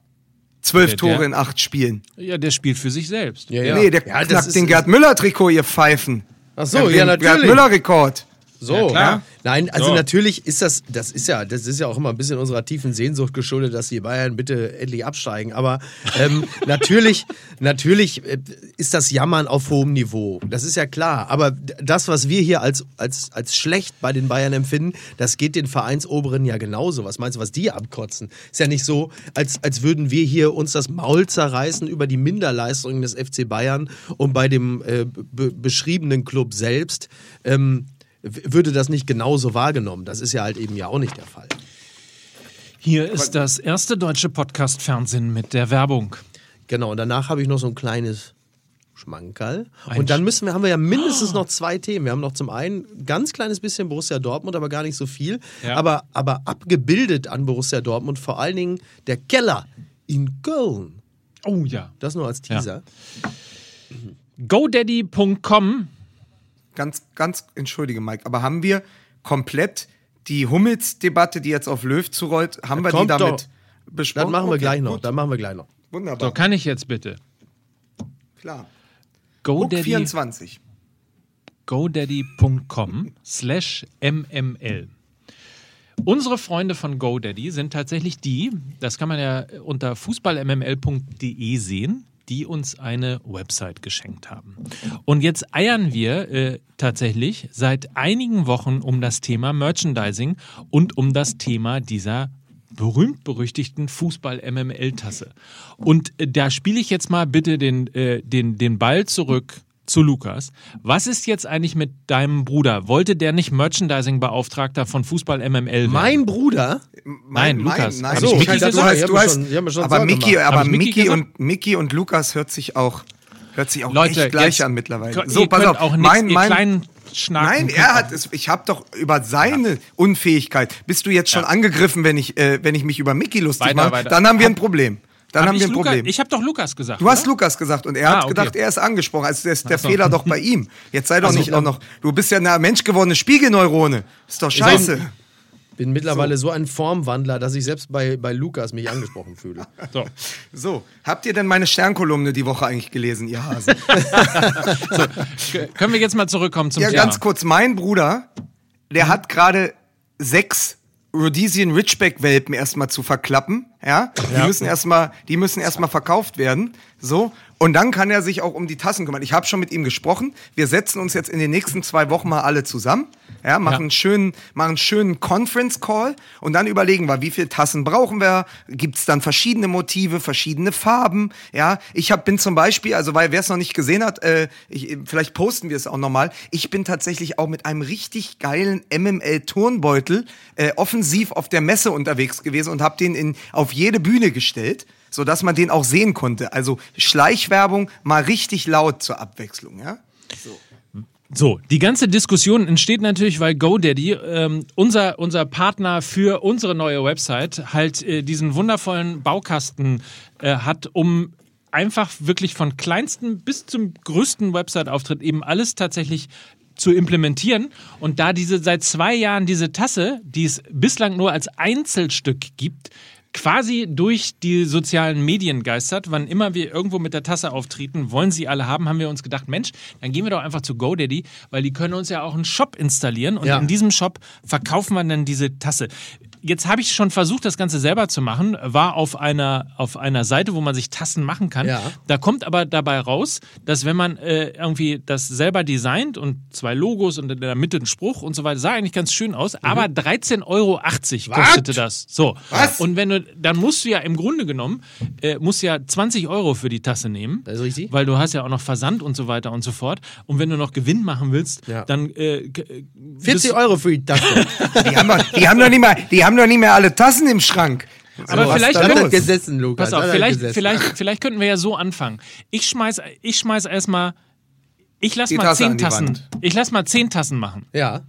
Zwölf Der- Tore der- in acht Spielen. Ja, der spielt für sich selbst. ja, ja. Nee, der ja, knackt den Gerd Müller-Trikot, ihr Pfeifen. Ach so, ja, den Gerd natürlich. Müller-Rekord. So, Ja, nein, also So. natürlich ist das, das ist ja, das ist ja auch immer ein bisschen unserer tiefen Sehnsucht geschuldet, dass die Bayern bitte endlich absteigen. Aber ähm, natürlich, natürlich äh, ist das Jammern auf hohem Niveau. Das ist ja klar. Aber das, was wir hier als, als, als schlecht bei den Bayern empfinden, das geht den Vereinsoberen ja genauso. Was meinst du, was die abkotzen? Ist ja nicht so, als, als würden wir hier uns das Maul zerreißen über die Minderleistungen des FC Bayern und bei dem äh, be beschriebenen Club selbst. Ähm, würde das nicht genauso wahrgenommen. Das ist ja halt eben ja auch nicht der Fall. Hier ist das erste deutsche Podcast-Fernsehen mit der Werbung. Genau, und danach habe ich noch so ein kleines Schmankerl. Ein Und dann müssen wir, haben wir ja mindestens noch zwei Themen. Wir haben noch zum einen ein ganz kleines bisschen Borussia Dortmund, aber gar nicht so viel. Ja. Aber, aber abgebildet an Borussia Dortmund vor allen Dingen der Keller in Köln. Oh ja. Das nur als Teaser. GoDaddy.com. Ganz, ganz, entschuldige Mike, aber haben wir komplett die Hummels-Debatte, die jetzt auf Löw zurollt, haben wir die damit doch. besprochen? Das machen wir Okay, gleich noch. gut. Das machen wir gleich noch. Wunderbar, So, kann ich jetzt bitte? klar. Hook GoDaddy, 24. GoDaddy.com slash MML. Unsere Freunde von GoDaddy sind tatsächlich die, das kann man ja unter fußballmml.de sehen, die uns eine Website geschenkt haben. Und jetzt eiern wir äh, tatsächlich seit einigen Wochen um das Thema Merchandising und um das Thema dieser berühmt-berüchtigten Fußball-MML-Tasse. Und äh, da spiele ich jetzt mal bitte den, äh, den, den Ball zurück zu Lukas. Was ist jetzt eigentlich mit deinem Bruder? Wollte der nicht Merchandising-Beauftragter von Fußball-MML werden? Mein Bruder, Nein, Lukas. Nein, so, ich Mickey du gesagt? heißt, Ich hab du heißt, schon- schon aber Mickey, aber Mickey und Mickey und Lukas hört sich auch, hört sich auch Leute, echt gleich jetzt- an mittlerweile. Ihr So, pass könnt auf, auch mein, ihr mein, kleinen Schnaken. Nein, er hat es. Ich habe doch über seine Unfähigkeit. Bist du jetzt schon angegriffen, wenn ich, äh, wenn ich mich über Mickey lustig Weiter, mache? weiter. Dann haben wir ein Problem. Dann Hab haben ich wir ein Luca- Problem. Ich habe doch Lukas gesagt. Du hast oder? Lukas gesagt und er Ah, hat okay. gedacht, er ist angesprochen. Also ist der so. Fehler doch bei ihm. Jetzt sei doch Also, nicht auch noch. Du bist ja eine menschgewordene Spiegelneurone. Ist doch scheiße. bin mittlerweile so. ein Formwandler, dass ich selbst bei, bei Lukas mich angesprochen fühle. So. So, habt ihr denn meine Sternkolumne die Woche eigentlich gelesen, ihr Hasen? K- Können wir jetzt mal zurückkommen zum ja, Thema? ganz kurz. Mein Bruder, der hat gerade sechs Rhodesian Ridgeback-Welpen erstmal zu verklappen. Ja, die müssen erstmal, die müssen erstmal verkauft werden. So. Und dann kann er sich auch um die Tassen kümmern. Ich habe schon mit ihm gesprochen. Wir setzen uns jetzt in den nächsten zwei Wochen mal alle zusammen. Ja, machen, Ja. einen schönen, machen einen schönen Conference Call und dann überlegen wir, wie viele Tassen brauchen wir? Gibt es dann verschiedene Motive, verschiedene Farben? Ja, ich hab, bin zum Beispiel, also weil wer es noch nicht gesehen hat, äh, ich, vielleicht posten wir es auch nochmal. Ich bin tatsächlich auch mit einem richtig geilen MML-Turnbeutel äh, offensiv auf der Messe unterwegs gewesen und habe den in, auf jede Bühne gestellt, sodass man den auch sehen konnte. Also Schleichwerbung mal richtig laut zur Abwechslung. Ja? So, die ganze Diskussion entsteht natürlich, weil GoDaddy, ähm, unser, unser Partner für unsere neue Website, halt äh, diesen wundervollen Baukasten äh, hat, um einfach wirklich von kleinsten bis zum größten Website-Auftritt eben alles tatsächlich zu implementieren. Und da diese seit zwei Jahren diese Tasse, die es bislang nur als Einzelstück gibt, quasi durch die sozialen Medien geistert. Wann immer wir irgendwo mit der Tasse auftreten, wollen sie alle haben, haben wir uns gedacht, Mensch, dann gehen wir doch einfach zu GoDaddy, weil die können uns ja auch einen Shop installieren und Ja. in diesem Shop verkaufen wir dann diese Tasse. Jetzt habe ich schon versucht, das Ganze selber zu machen, war auf einer, auf einer Seite, wo man sich Tassen machen kann. Ja. Da kommt aber dabei raus, dass wenn man äh, irgendwie das selber designt und zwei Logos und in der Mitte ein Spruch und so weiter, sah eigentlich ganz schön aus, aber 13,80 Euro kostete das. So. Was? Und wenn du, dann musst du ja im Grunde genommen, äh, musst du ja 20 Euro für die Tasse nehmen. Das ist richtig. Weil du hast ja auch noch Versand und so weiter und so fort. Und wenn du noch Gewinn machen willst, Ja. dann äh, g- äh, 40 bist- Euro für die Tasse. Die, haben doch, die, haben doch nicht mehr, die haben doch nicht mehr alle Tassen im Schrank. Aber was vielleicht können hat gesessen, Lukas. Pass auf, vielleicht, gesessen. vielleicht, vielleicht könnten wir ja so anfangen. Ich schmeiß, ich schmeiß erstmal, ich lass Die mal Tasse zehn Tassen, Wand. ich lass mal zehn Tassen machen. Ja.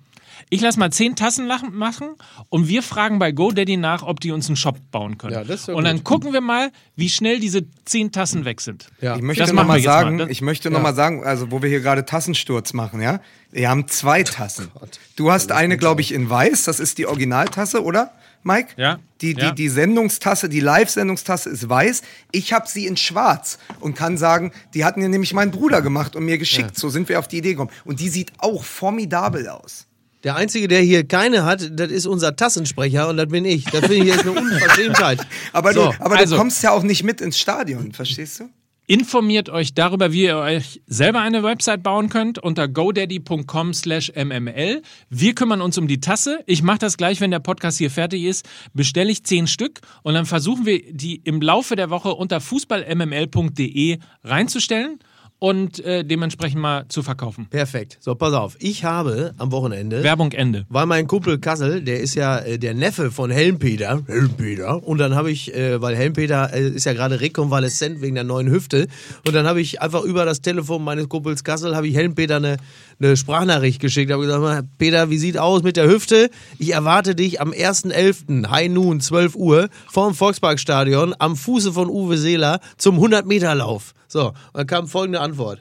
Ich lass mal zehn Tassen machen und wir fragen bei GoDaddy nach, ob die uns einen Shop bauen können. Ja, das ist ja und dann gut. gucken wir mal, wie schnell diese zehn Tassen weg sind. Ja. Ich möchte Das noch machen mal wir jetzt sagen, mal. Ich möchte noch mal sagen, also wo wir hier gerade Tassensturz machen, ja, wir haben zwei Tassen. Du hast eine, glaube ich, in weiß, das ist die Originaltasse, oder, Mike? Ja. Die, die, Ja. die Sendungstasse, die Live-Sendungstasse ist weiß. Ich habe sie in schwarz und kann sagen, die hatten ja nämlich mein Bruder gemacht und mir geschickt. So sind wir auf die Idee gekommen. Und die sieht auch formidabel aus. Der Einzige, der hier keine hat, das ist unser Tassensprecher und das bin ich. Das finde ich jetzt eine Unverschämtheit. Aber, So, du, aber also- du kommst ja auch nicht mit ins Stadion, verstehst du? Informiert euch darüber, wie ihr euch selber eine Website bauen könnt unter godaddy.com slash mml. Wir kümmern uns um die Tasse. Ich mache das gleich, wenn der Podcast hier fertig ist. Bestelle ich zehn Stück und dann versuchen wir die im Laufe der Woche unter fußballmml.de reinzustellen und äh, dementsprechend mal zu verkaufen. Perfekt. So, pass auf. Ich habe am Wochenende, Werbung Ende. weil mein Kumpel Kassel, der ist ja äh, der Neffe von Helmpeter, Helmpeter, und dann habe ich, äh, weil Helmpeter äh, ist ja gerade rekonvaleszent wegen der neuen Hüfte, und dann habe ich einfach über das Telefon meines Kumpels Kassel, habe ich Helmpeter eine, eine Sprachnachricht geschickt, habe gesagt, mal, Peter, wie sieht aus mit der Hüfte? Ich erwarte dich am 1.11., High Noon, 12 Uhr, vorm Volksparkstadion, am Fuße von Uwe Seeler zum 100-Meter-Lauf. So, dann kam folgende Antwort.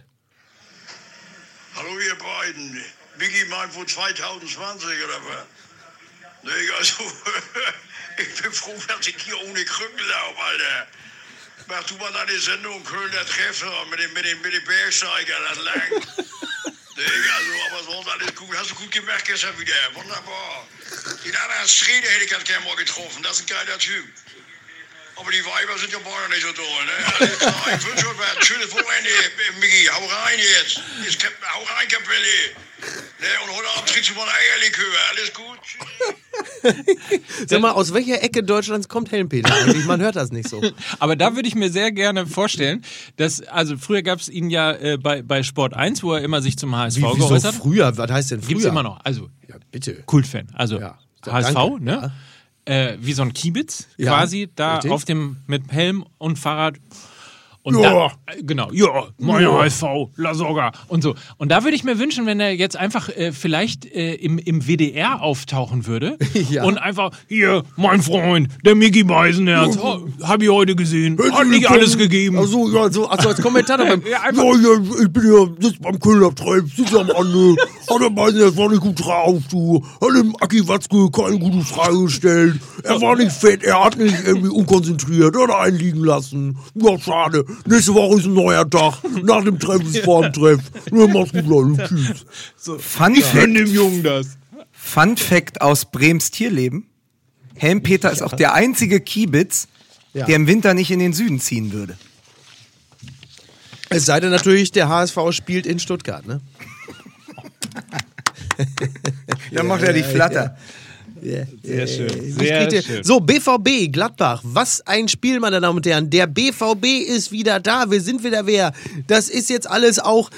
Hallo ihr beiden. Biggie meint wohl 2020 oder was? Nee, also, ich bin froh, dass ich hier ohne Krücken laufe, Alter. Mach du mal deine Sendung Kölner Treffer mit dem, mit dem, mit dem Bergsteiger, das lang. Nee, also, aber sonst alles gut. Hast du gut gemerkt gestern wieder. Wunderbar. Den anderen Strede hätte ich ganz gerne mal getroffen. Das ist ein geiler Typ. Aber die Weiber sind ja beide nicht so toll, ne? Alles klar, ich wünsche euch was. Schönes Wochenende, Miggi. Hau rein jetzt. jetzt Kap- hau rein, Kapelle. Ne? Und heute Abend trinkst du mal ein Eierlikör. Alles gut? Sag mal, aus welcher Ecke Deutschlands kommt Helmpeter eigentlich? Man hört das nicht so. Aber da würde ich mir sehr gerne vorstellen, dass, also früher gab es ihn ja äh, bei, bei Sport 1, wo er immer sich zum HSV Wie, geäußert hat. früher? Was heißt denn früher? Gibt es immer noch. Also, Ja, bitte. Kultfan. Also Ja. HSV, Danke. ne? Äh, wie so ein Kiebitz Ja, quasi da richtig. auf dem mit Helm und Fahrrad. Und Ja. da, äh, genau, ja, mein HSV, La Soga und so. Und da würde ich mir wünschen, wenn er jetzt einfach äh, vielleicht äh, im, im WDR auftauchen würde Ja. und einfach, hier, mein Freund, der Mickey Beisenherz, oh, habe ich heute gesehen, hat nicht alles gegeben. Also, ja, so, also als Kommentator beim. Ja, einfach, Ja, ja, ich bin hier, sitz beim Kölner Treib, sitz am Ande. Hat er meinen, das war nicht gut drauf, du. Hat dem Aki Watzke keine gute Frage gestellt. Er war nicht fett, er hat nicht irgendwie unkonzentriert, hat einen liegen lassen. Ja, schade. Nächste Woche ist ein neuer Tag. Nach dem Treff ist vor dem Treff. Nur mach's gut, Leute. Tschüss. Fun Fact, dem Jungen das. Fun Fact aus Brems Tierleben. Helmpeter ist auch der einzige Kiebitz, Ja. der im Winter nicht in den Süden ziehen würde. Es sei denn natürlich, der HSV spielt in Stuttgart, ne? Dann macht er die Flatter. Sehr schön. Ich Sehr schön. So, BVB, Gladbach. Was ein Spiel, meine Damen und Herren. Der BVB ist wieder da. Wir sind wieder wer. Das ist jetzt alles auch.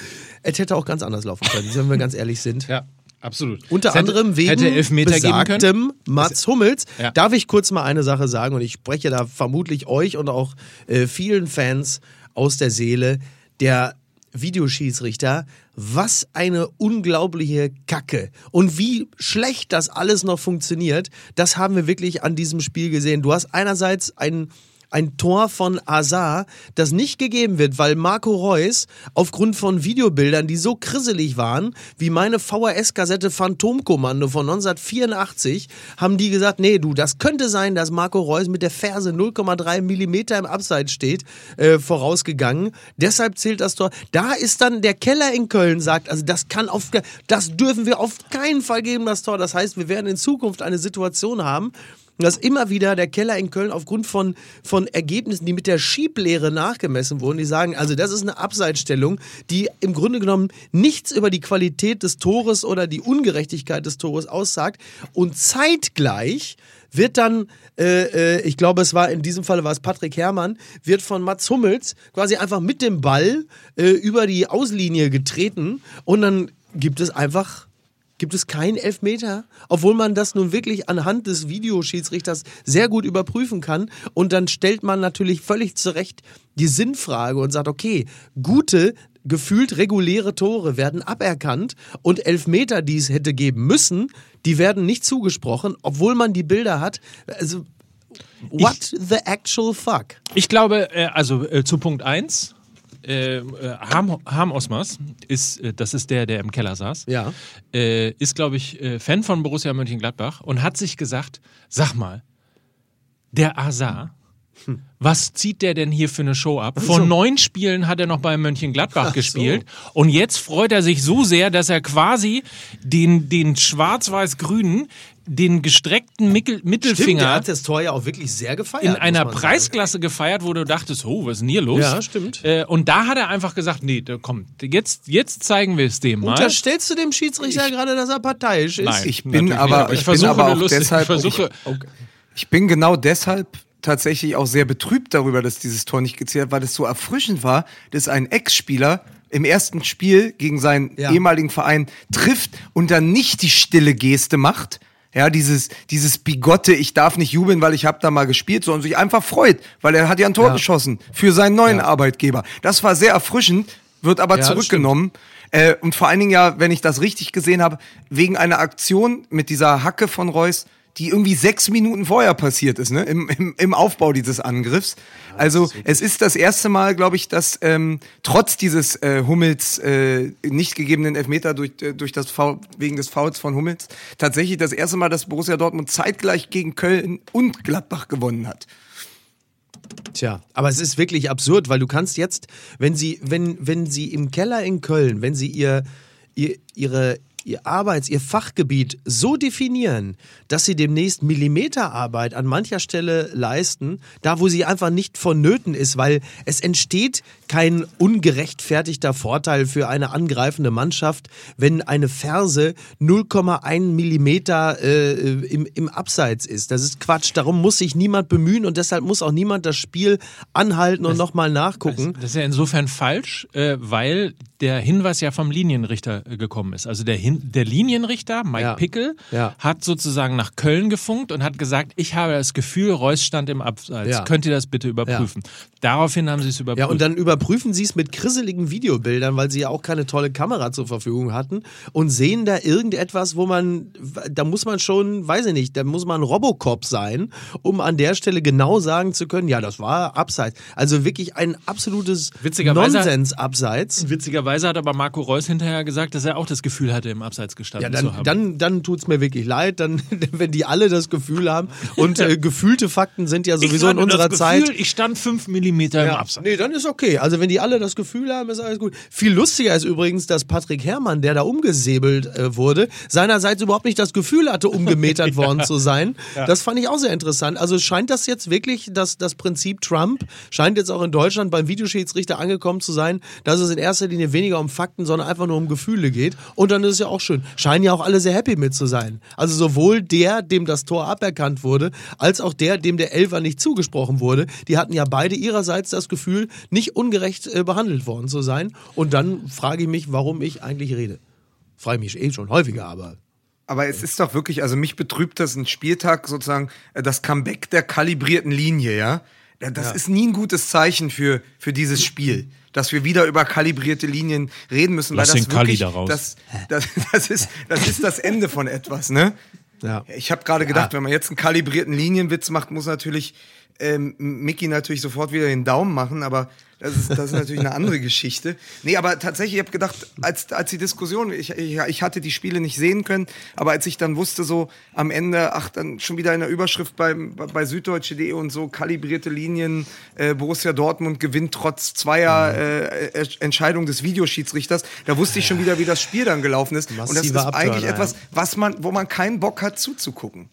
Es hätte auch ganz anders laufen können, wenn wir ganz ehrlich sind. Ja, absolut. Unter hätte- anderem wegen hätte Elfmeter geben können. besagtem Mats Hummels. Ja. Darf ich kurz mal eine Sache sagen? Und ich spreche da vermutlich euch und auch äh, vielen Fans aus der Seele. Der Videoschiedsrichter, was eine unglaubliche Kacke. Und wie schlecht das alles noch funktioniert, das haben wir wirklich an diesem Spiel gesehen. Du hast einerseits einen ein Tor von Azar, das nicht gegeben wird, weil Marco Reus aufgrund von Videobildern, die so krisselig waren, wie meine VHS-Kassette Phantomkommando von 1984, haben die gesagt, nee, du, das könnte sein, dass Marco Reus mit der Ferse 0,3 Millimeter im Abseits steht, äh, vorausgegangen. Deshalb zählt das Tor. Da ist dann der Keller in Köln sagt, also das kann auf, das dürfen wir auf keinen Fall geben, das Tor. Das heißt, wir werden in Zukunft eine Situation haben, dass immer wieder der Keller in Köln aufgrund von, von Ergebnissen, die mit der Schieblehre nachgemessen wurden, die sagen, also das ist eine Abseitsstellung, die im Grunde genommen nichts über die Qualität des Tores oder die Ungerechtigkeit des Tores aussagt. Und zeitgleich wird dann, äh, äh, ich glaube, es war in diesem Fall war es Patrick Herrmann, wird von Mats Hummels quasi einfach mit dem Ball äh, über die Auslinie getreten und dann gibt es einfach gibt es keinen Elfmeter, obwohl man das nun wirklich anhand des Videoschiedsrichters sehr gut überprüfen kann. Und dann stellt man natürlich völlig zu Recht die Sinnfrage und sagt, okay, gute, gefühlt reguläre Tore werden aberkannt und Elfmeter, die es hätte geben müssen, die werden nicht zugesprochen, obwohl man die Bilder hat. Also, what the actual fuck? Ich glaube, äh, also äh, zu Punkt 1, äh, äh, Harm, Harm Osmas ist, äh, das ist der, der im Keller saß, Ja. äh, ist, glaube ich, Fan von Borussia Mönchengladbach und hat sich gesagt, sag mal, der Azar, Was zieht der denn hier für eine Show ab? Vor neun Spielen hat er noch bei Mönchengladbach gespielt. Und jetzt freut er sich so sehr, dass er quasi den, den schwarz-weiß-grünen, den gestreckten Mickel Stimmt, der Mittelfinger hat das Tor ja auch wirklich sehr gefeiert. in einer. Preisklasse gefeiert, wo du dachtest, oh, was ist denn hier los? Ja, stimmt. Äh, und da hat er einfach gesagt, nee, da- komm, jetzt, jetzt zeigen wir es dem mal. Unterstellst du dem Schiedsrichter gerade, dass er parteiisch ist? Nein, Ich bin aber- nicht, ich ich bin versuche aber auch lustige- deshalb- ich versuche, Ich bin genau deshalb tatsächlich auch sehr betrübt darüber, dass dieses Tor nicht gezählt hat, weil es so erfrischend war, dass ein Ex-Spieler im ersten Spiel gegen seinen Ja. ehemaligen Verein trifft und dann nicht die stille Geste macht. Ja, dieses, dieses bigotte, ich darf nicht jubeln, weil ich habe da mal gespielt, sondern sich einfach freut, weil er hat ja ein Tor Ja. geschossen für seinen neuen Arbeitgeber. Das war sehr erfrischend, wird aber Ja, zurückgenommen. Äh, und vor allen Dingen ja, wenn ich das richtig gesehen habe, wegen einer Aktion mit dieser Hacke von Reus, die irgendwie sechs Minuten vorher passiert ist, ne? Im, im, im Aufbau dieses Angriffs. Also es ist das erste Mal, glaube ich, dass ähm, trotz dieses äh, Hummels äh, nicht gegebenen Elfmeter durch, äh, durch das Foul, wegen des Fouls von Hummels tatsächlich das erste Mal, dass Borussia Dortmund zeitgleich gegen Köln und Gladbach gewonnen hat. Tja, aber es ist wirklich absurd, weil du kannst jetzt, wenn sie, wenn, wenn sie im Keller in Köln, wenn sie ihr, ihr ihre ihr Arbeits-, ihr Fachgebiet so definieren, dass sie demnächst Millimeterarbeit an mancher Stelle leisten, da wo sie einfach nicht vonnöten ist, weil es entsteht kein ungerechtfertigter Vorteil für eine angreifende Mannschaft, wenn eine Ferse 0,1 Millimeter äh, im, im Abseits ist. Das ist Quatsch. Darum muss sich niemand bemühen und deshalb muss auch niemand das Spiel anhalten und nochmal nachgucken. Das ist ja insofern falsch, äh, weil der Hinweis ja vom Linienrichter äh, gekommen ist. Also der, Hin der Linienrichter, Mike Ja. Pickel, Ja. hat sozusagen nach Köln gefunkt und hat gesagt, ich habe das Gefühl, Reus stand im Abseits. Ja. Könnt ihr das bitte überprüfen? Daraufhin haben sie es überprüft. Ja, und dann überprüfen sie es mit grisseligen Videobildern, weil sie ja auch keine tolle Kamera zur Verfügung hatten und sehen da irgendetwas, wo man, da muss man schon, weiß ich nicht, da muss man Robocop sein, um an der Stelle genau sagen zu können, ja, das war Abseits. Also wirklich ein absolutes Nonsens-Abseits. Witzigerweise hat aber Marco Reus hinterher gesagt, dass er auch das Gefühl hatte, im Abseits gestanden Ja, zu dann, haben. dann, dann tut es mir wirklich leid, dann, wenn die alle das Gefühl haben. Und äh, gefühlte Fakten sind ja sowieso in unserer das Zeit. Gefühl, ich stand fünf Millimeter im Ja, Abseits. nee, dann ist okay. Also wenn die alle das Gefühl haben, ist alles gut. Viel lustiger ist übrigens, dass Patrick Herrmann, der da umgesäbelt äh, wurde, seinerseits überhaupt nicht das Gefühl hatte, umgemetert worden zu sein. Das fand ich auch sehr interessant. Also scheint das jetzt wirklich, dass das Prinzip Trump scheint jetzt auch in Deutschland beim Videoschiedsrichter angekommen zu sein, dass es in erster Linie weniger um Fakten, sondern einfach nur um Gefühle geht. Und dann ist es ja auch schön. Scheinen ja auch alle sehr happy mit zu sein. Also sowohl der, dem das Tor aberkannt wurde, als auch der, dem der Elfer nicht zugesprochen wurde. Die hatten ja beide ihrerseits das Gefühl, nicht ungerecht äh, behandelt worden zu sein. Und dann frage ich mich, warum ich eigentlich rede. Frage ich mich eh schon häufiger, aber Aber es ist doch wirklich, also mich betrübt das ein Spieltag sozusagen, äh, das Comeback der kalibrierten Linie, ja. Ja, Das ist nie ein gutes Zeichen für, für dieses Spiel, dass wir wieder über kalibrierte Linien reden müssen. Lass weil das den Kali wirklich, da raus. Das, das, das, ist, das ist das Ende von etwas, ne? ja. Ich habe gerade gedacht, wenn man jetzt einen kalibrierten Linienwitz macht, muss natürlich ähm, Mickey natürlich sofort wieder den Daumen machen, aber das ist, das ist natürlich eine andere Geschichte. Nee, aber tatsächlich, ich habe gedacht, als, als die Diskussion, ich, ich, ich hatte die Spiele nicht sehen können, aber als ich dann wusste, so am Ende, ach, dann schon wieder in der Überschrift bei, bei Süddeutsche.de und so, kalibrierte Linien, äh, Borussia Dortmund gewinnt trotz zweier äh, äh, Entscheidung des Videoschiedsrichters, da wusste ich schon wieder, wie das Spiel dann gelaufen ist. und das ist Massiver eigentlich etwas, was man, wo man keinen Bock hat zuzugucken.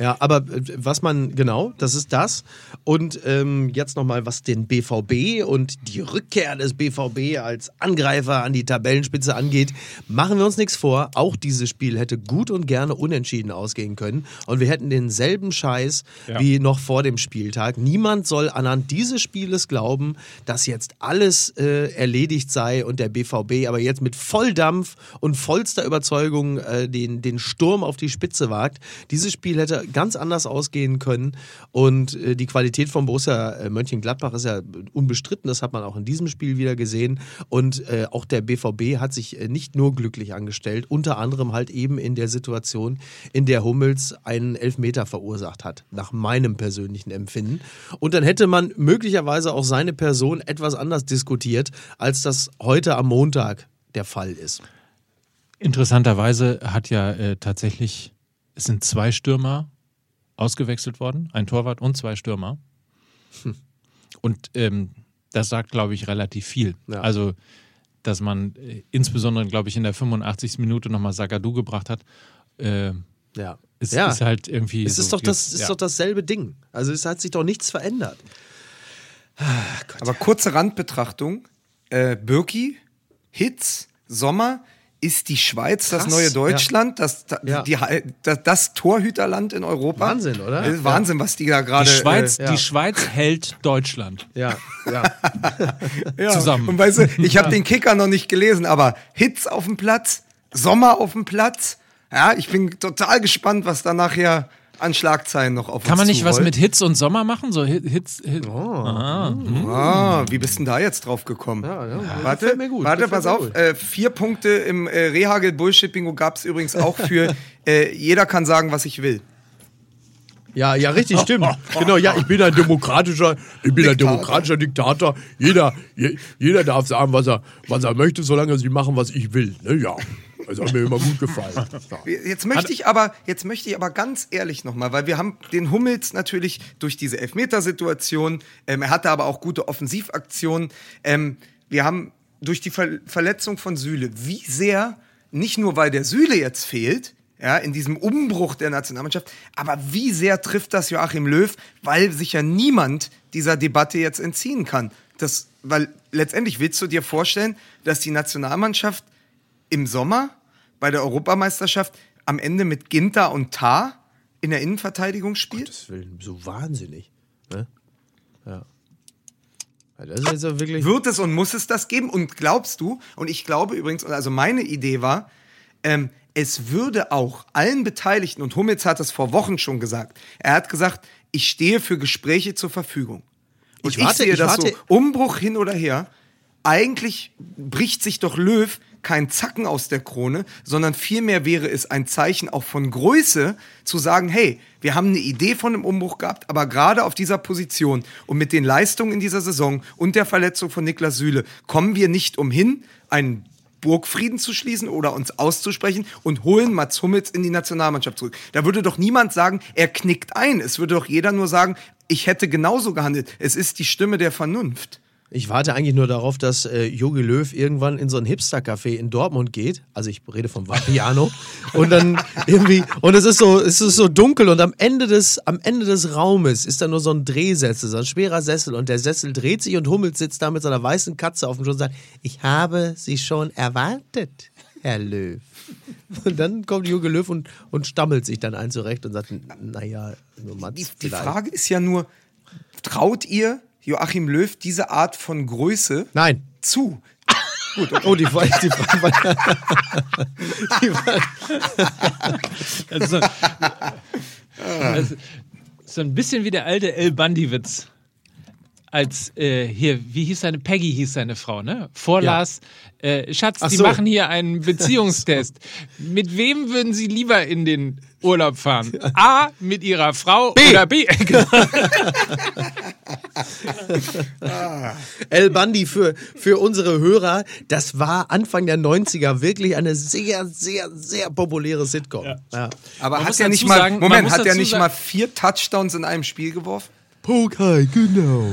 Ja, aber äh, was man, genau, das ist das. Und ähm, jetzt nochmal, was den BVB und die Rückkehr des BVB als Angreifer an die Tabellenspitze angeht, machen wir uns nichts vor. Auch dieses Spiel hätte gut und gerne unentschieden ausgehen können. Und wir hätten denselben Scheiß Ja. wie noch vor dem Spieltag. Niemand soll anhand dieses Spieles glauben, dass jetzt alles äh, erledigt sei und der BVB aber jetzt mit Volldampf und vollster Überzeugung äh, den, den Sturm auf die Spitze wagt. Dieses Spiel hätte ganz anders ausgehen können und äh, die Qualität von Borussia äh, Mönchengladbach ist ja unbestritten, das hat man auch in diesem Spiel wieder gesehen und äh, auch der BVB hat sich äh, nicht nur glücklich angestellt, unter anderem halt eben in der Situation, in der Hummels einen Elfmeter verursacht hat, nach meinem persönlichen Empfinden. Und dann hätte man möglicherweise auch seine Person etwas anders diskutiert, als das heute am Montag der Fall ist. Interessanterweise hat ja äh, tatsächlich, es sind zwei Stürmer ausgewechselt worden, ein Torwart und zwei Stürmer. Und ähm, das sagt, glaube ich, relativ viel. Ja. Also, dass man äh, insbesondere, glaube ich, in der 85. Minute nochmal Sagadu gebracht hat, äh, Ja. ist, ja. ist halt irgendwie. es ist, so, doch das, ist ja. doch dasselbe Ding. Also es hat sich doch nichts verändert. Aber kurze Randbetrachtung. Äh, Birki, Hitz, Sommer, ist die Schweiz das Krass, neue Deutschland, das, da- Ja. die, das, das Torhüterland in Europa? Wahnsinn, oder? Das ist Wahnsinn, was die da Die gerade. Schweiz, Äh, ja. die Schweiz hält Deutschland. Ja, ja. ja. zusammen. Und weißt du, ich habe den Kicker noch nicht gelesen, aber Hitz auf dem Platz, Sommer auf dem Platz. Ja, ich bin total gespannt, was da nachher an Schlagzeilen noch auf Kann uns man nicht was zurollt. mit Hitz und Sommer machen? So Hit- Hitz. Hit. Ah, wie bist denn da jetzt drauf gekommen? Ja, ja, Warte, gefällt mir gut, warte, pass mir auf. gut. Äh, vier Punkte im äh, Rehagel Bullshit Bingo gab es übrigens auch für äh, jeder kann sagen, was ich will. Ja, ja, richtig, stimmt. Genau, ja, ich bin ein demokratischer, ich bin ein Diktator. demokratischer Diktator. Jeder, je, jeder darf sagen, was er, was er möchte, solange sie machen, was ich will. Ne? Ja, das hat mir immer gut gefallen. Jetzt möchte ich aber, jetzt möchte ich aber ganz ehrlich nochmal, weil wir haben den Hummels natürlich durch diese Elfmetersituation, ähm, er hatte aber auch gute Offensivaktionen. Ähm, wir haben durch die Ver Verletzung von Süle, wie sehr, nicht nur weil der Süle jetzt fehlt, ja, in diesem Umbruch der Nationalmannschaft, aber wie sehr trifft das Joachim Löw, weil sich ja niemand dieser Debatte jetzt entziehen kann. Das, weil letztendlich willst du dir vorstellen, dass die Nationalmannschaft im Sommer bei der Europameisterschaft am Ende mit Ginter und Tar in der Innenverteidigung spielt? Das will so wahnsinnig. Ne? Ja. wirklich. Wird es und muss es das geben? Und glaubst du, und ich glaube übrigens, also meine Idee war, ähm, es würde auch allen Beteiligten, und Hummels hat das vor Wochen schon gesagt, er hat gesagt, ich stehe für Gespräche zur Verfügung. Und Ich ich, warte- sehe ich das warte- so, Umbruch hin oder her, eigentlich bricht sich doch Löw kein Zacken aus der Krone, sondern vielmehr wäre es ein Zeichen auch von Größe zu sagen, hey, wir haben eine Idee von einem Umbruch gehabt, aber gerade auf dieser Position und mit den Leistungen in dieser Saison und der Verletzung von Niklas Süle kommen wir nicht umhin, einen Burgfrieden zu schließen oder uns auszusprechen und holen Mats Hummels in die Nationalmannschaft zurück. Da würde doch niemand sagen, er knickt ein. Es würde doch jeder nur sagen, ich hätte genauso gehandelt. Es ist die Stimme der Vernunft. Ich warte eigentlich nur darauf, dass äh, Jogi Löw irgendwann in so ein Hipster-Café in Dortmund geht. Also ich rede vom Vapiano. und dann irgendwie, und es ist so, es ist so dunkel und am Ende des, am Ende des Raumes ist da nur so ein Drehsessel, so ein schwerer Sessel und der Sessel dreht sich und Hummels sitzt da mit seiner weißen Katze auf dem Schoß und sagt, ich habe sie schon erwartet, Herr Löw. Und dann kommt Jogi Löw und, und stammelt sich dann ein zurecht und sagt, naja, nur Mats Die, die. Frage ist ja nur, traut ihr Joachim Löw diese Art von Größe Nein. zu? Oh, die, Frage- die Frage. Die Frage Das ist so, das ist so ein bisschen wie der alte El Bandi-Witz. Als äh, hier, wie hieß seine, Peggy hieß seine Frau, ne? Vorlas, äh, Schatz, Ach die so. machen hier einen Beziehungstest. mit wem würden Sie lieber in den Urlaub fahren? A, mit Ihrer Frau oder B? El Bandi für, für unsere Hörer, das war Anfang der 90er wirklich eine sehr, sehr, sehr populäre Sitcom. Ja. Aber Man hat er dazu nicht mal, sagen- Moment, hat er dazu nicht mal vier Touchdowns in einem Spiel geworfen? Pokai, genau.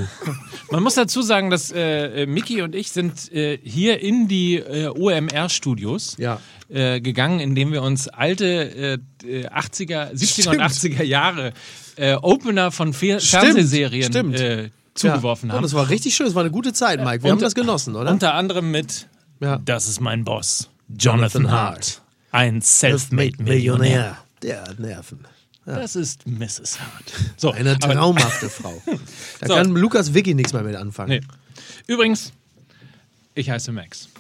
Man muss dazu sagen, dass äh, äh, Mickey und ich sind äh, hier in die äh, OMR-Studios Ja. äh, gegangen, indem wir uns alte äh, äh, 80er, 70er und 80er Jahre äh, Opener von Fe Fernsehserien stimmt. Äh, zugeworfen Ja. haben. Und das war richtig schön, es war eine gute Zeit, Mike. Wir haben Unter- das genossen, oder? Unter anderem mit Ja. Das ist mein Boss, Jonathan Hart. Ein Selfmade Millionär. Der hat Nerven. Das ist Mrs. Hart. So, Eine traumhafte Frau. Da So. kann Lukas Vicky nichts mehr mit anfangen. Nee. Übrigens, ich heiße Max.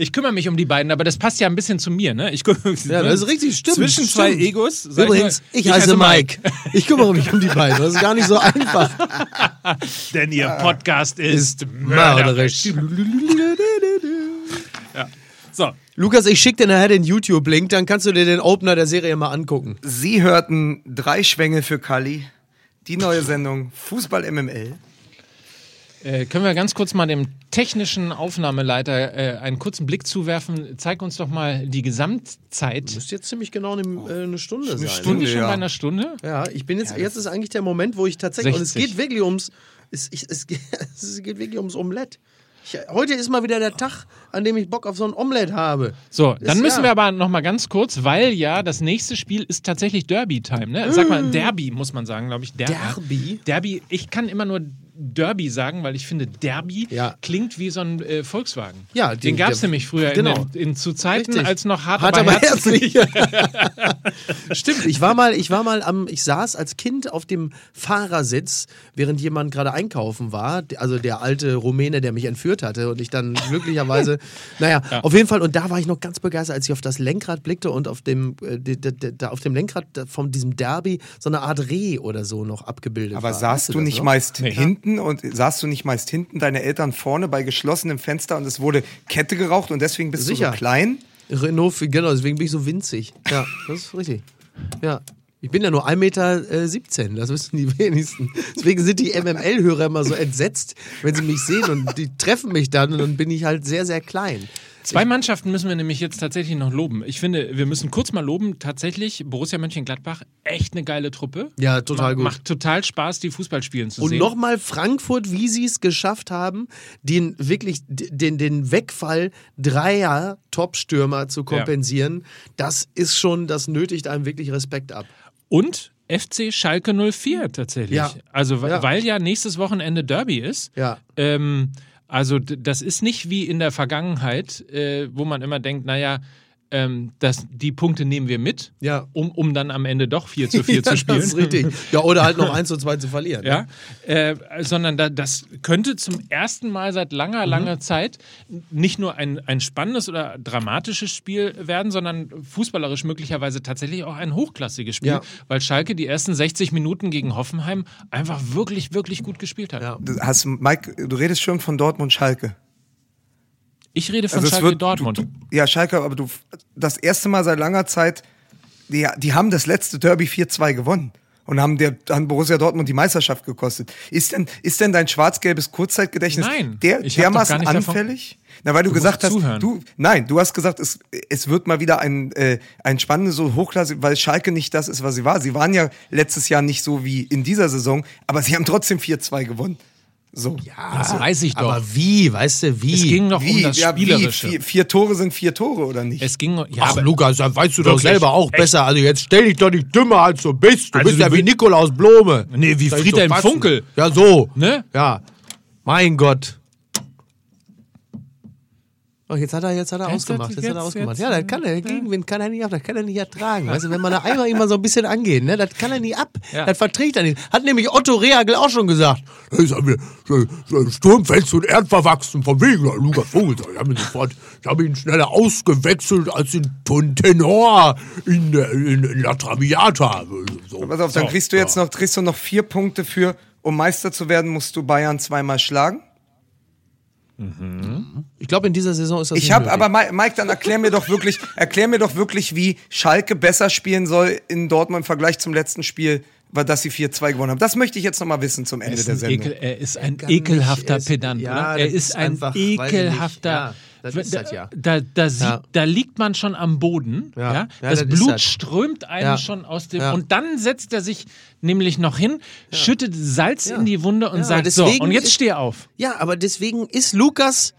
Ich kümmere mich um die beiden, aber das passt ja ein bisschen zu mir, ne? Ich Ja, das ist richtig, stimmt. Zwischen stimmt. zwei Egos. ich Übrigens, mal, ich, heiße Mike. Ich kümmere mich um die beiden. Das ist gar nicht so einfach. Denn ihr Podcast ist, Mörderisch. So, Lukas, ich schicke dir nachher den YouTube-Link, dann kannst du dir den Opener der Serie mal angucken. Sie hörten drei Schwänge für Kali, die neue Sendung Fußball MML. Äh, können wir ganz kurz mal dem technischen Aufnahmeleiter äh, einen kurzen Blick zuwerfen? Zeig uns doch mal die Gesamtzeit. Müsste jetzt ziemlich genau eine, äh, eine Stunde sein. Sind Stunde. wir schon ja. bei einer Stunde? Ja, ich bin jetzt, jetzt ist eigentlich der Moment, wo ich tatsächlich, und es 60. geht wirklich ums, es, ich, es, geht, es geht wirklich ums Omelett. Ich, heute ist mal wieder der Tag, an dem ich Bock auf so ein Omelett habe. So, dann Ist- müssen ja. wir aber noch mal ganz kurz, weil ja das nächste Spiel ist tatsächlich Derby-Time. Ne? Sag mal, Derby muss man sagen, glaube ich. Der Derby? Derby. Ich kann immer nur Derby sagen, weil ich finde, Derby Ja. klingt wie so ein äh, Volkswagen. Ja, den die- gab es nämlich früher genau. in, den, in zu Zeiten, Richtig. als noch hart, Hart aber, aber herzlich. Stimmt, ich war mal, ich war mal am, ich saß als Kind auf dem Fahrersitz, während jemand gerade einkaufen war, also der alte Rumäne, der mich entführt hatte und ich dann glücklicherweise, naja, auf jeden Fall, und da war ich noch ganz begeistert, als ich auf das Lenkrad blickte und auf dem, äh, d- d- d- da auf dem Lenkrad von diesem Derby so eine Art Reh oder so noch abgebildet Aber war. saßt Weißt du das nicht noch? meist Nee. hinten und saßt du nicht meist hinten, deine Eltern vorne bei geschlossenem Fenster und es wurde Kette geraucht und deswegen bist du Sicher. so klein? Renault, genau, deswegen bin ich so winzig. Ja, das ist richtig. Ja. Ich bin ja nur 1,17 Meter, äh, 17, das wissen die wenigsten. Deswegen sind die MML-Hörer immer so entsetzt, wenn sie mich sehen und die treffen mich dann und dann bin ich halt sehr, sehr klein. Zwei Mannschaften müssen wir nämlich jetzt tatsächlich noch loben. Ich finde, wir müssen kurz mal loben, tatsächlich Borussia Mönchengladbach, echt eine geile Truppe. Ja, total gut. Macht total Spaß, die Fußball spielen zu Und sehen. nochmal Frankfurt, wie sie es geschafft haben, den wirklich den, den Wegfall dreier Top-Stürmer zu kompensieren, das ist schon, das nötigt einem wirklich Respekt ab. Und FC Schalke 04 tatsächlich. Ja. Also, wa- Ja. weil ja nächstes Wochenende Derby ist. Ja. Ähm, also, das ist nicht wie in der Vergangenheit, äh, wo man immer denkt, naja, ähm, das, die Punkte nehmen wir mit, Ja. um, um dann am Ende doch 4 zu 4 ja, zu spielen. Das ist richtig. Ja, oder halt noch 1 zu 2 zu verlieren. Ja, äh, sondern da, das könnte zum ersten Mal seit langer, Mhm. langer Zeit nicht nur ein, ein spannendes oder dramatisches Spiel werden, sondern fußballerisch möglicherweise tatsächlich auch ein hochklassiges Spiel, Ja. weil Schalke die ersten 60 Minuten gegen Hoffenheim einfach wirklich, wirklich gut gespielt hat. Ja. Du Hast, Mike, du redest schon von Dortmund-Schalke. Ich rede von Also Schalke wird- Dortmund. Du, du, ja, Schalke, aber du, das erste Mal seit langer Zeit, die, die haben das letzte Derby 4-2 gewonnen und haben der haben Borussia Dortmund die Meisterschaft gekostet. Ist denn, ist denn dein schwarz-gelbes Kurzzeitgedächtnis Nein, der, dermaßen gar nicht davon- anfällig? Na, weil du, Du gesagt hast, zuhören. du, nein, du hast gesagt, es, es wird mal wieder ein, äh, ein spannendes, so Hochklasse, weil Schalke nicht das ist, was sie war. Sie waren ja letztes Jahr nicht so wie in dieser Saison, aber sie haben trotzdem 4-2 gewonnen. So. das weiß ich doch. Aber wie, weißt du, wie? es ging doch um Wie? das Ja, wie? Spielerische. Vier, vier Tore sind vier Tore, oder nicht? Es ging, ja, Ach, aber, Lukas, dann weißt du doch selber auch Echt? besser. Also jetzt stell dich doch nicht dümmer, als du bist. Du Also bist du ja wie Nikolaus Blome. Nee, wie Friedhelm. Funkel. Ja, so. ne? Ja. Mein Gott. Oh, jetzt hat er, jetzt hat er Jetzt ausgemacht. hat- Jetzt, hat er jetzt- ausgemacht. jetzt, ja, das kann er, Gegenwind kann er nicht ab, das kann er nicht ertragen. Weißt du, wenn man da einmal immer so ein bisschen angeht, ne, das kann er nie ab. Ja. Das verträgt er nicht. Hat nämlich Otto Rehagel auch schon gesagt. Das ist mir sturmfest und erdverwachsen von wegen Lukas Vogelsang. Ich habe ihn sofort, ich habe ihn schneller ausgewechselt als den Ton- Tenor in, der- in, in La Traviata. So. Pass auf, dann kriegst du jetzt noch, kriegst du noch vier Punkte für, um Meister zu werden, musst du Bayern zweimal schlagen. Ich glaube, in dieser Saison ist das Ich habe, aber Mi- Mike, dann erklär mir doch wirklich, erklär mir doch wirklich, wie Schalke besser spielen soll in Dortmund im Vergleich zum letzten Spiel, weil dass sie 4-2 gewonnen haben. Das möchte ich jetzt noch mal wissen zum Ende Er der Sendung. Ekel, er ist ein ekelhafter er Pedant, ja, oder? das Er ist ist ein einfach, nicht. ekelhafter. Ja, das ist da, das ja. Da, da, sieht, Ja. da liegt man schon am Boden. Ja. Ja. Ja, das das Blut das. strömt einem Ja. schon aus dem. Ja. Und dann setzt er sich nämlich noch hin, schüttet Salz Ja. in die Wunde und Ja, sagt: So, und jetzt ist- steh auf. Ja, aber deswegen ist Lukas.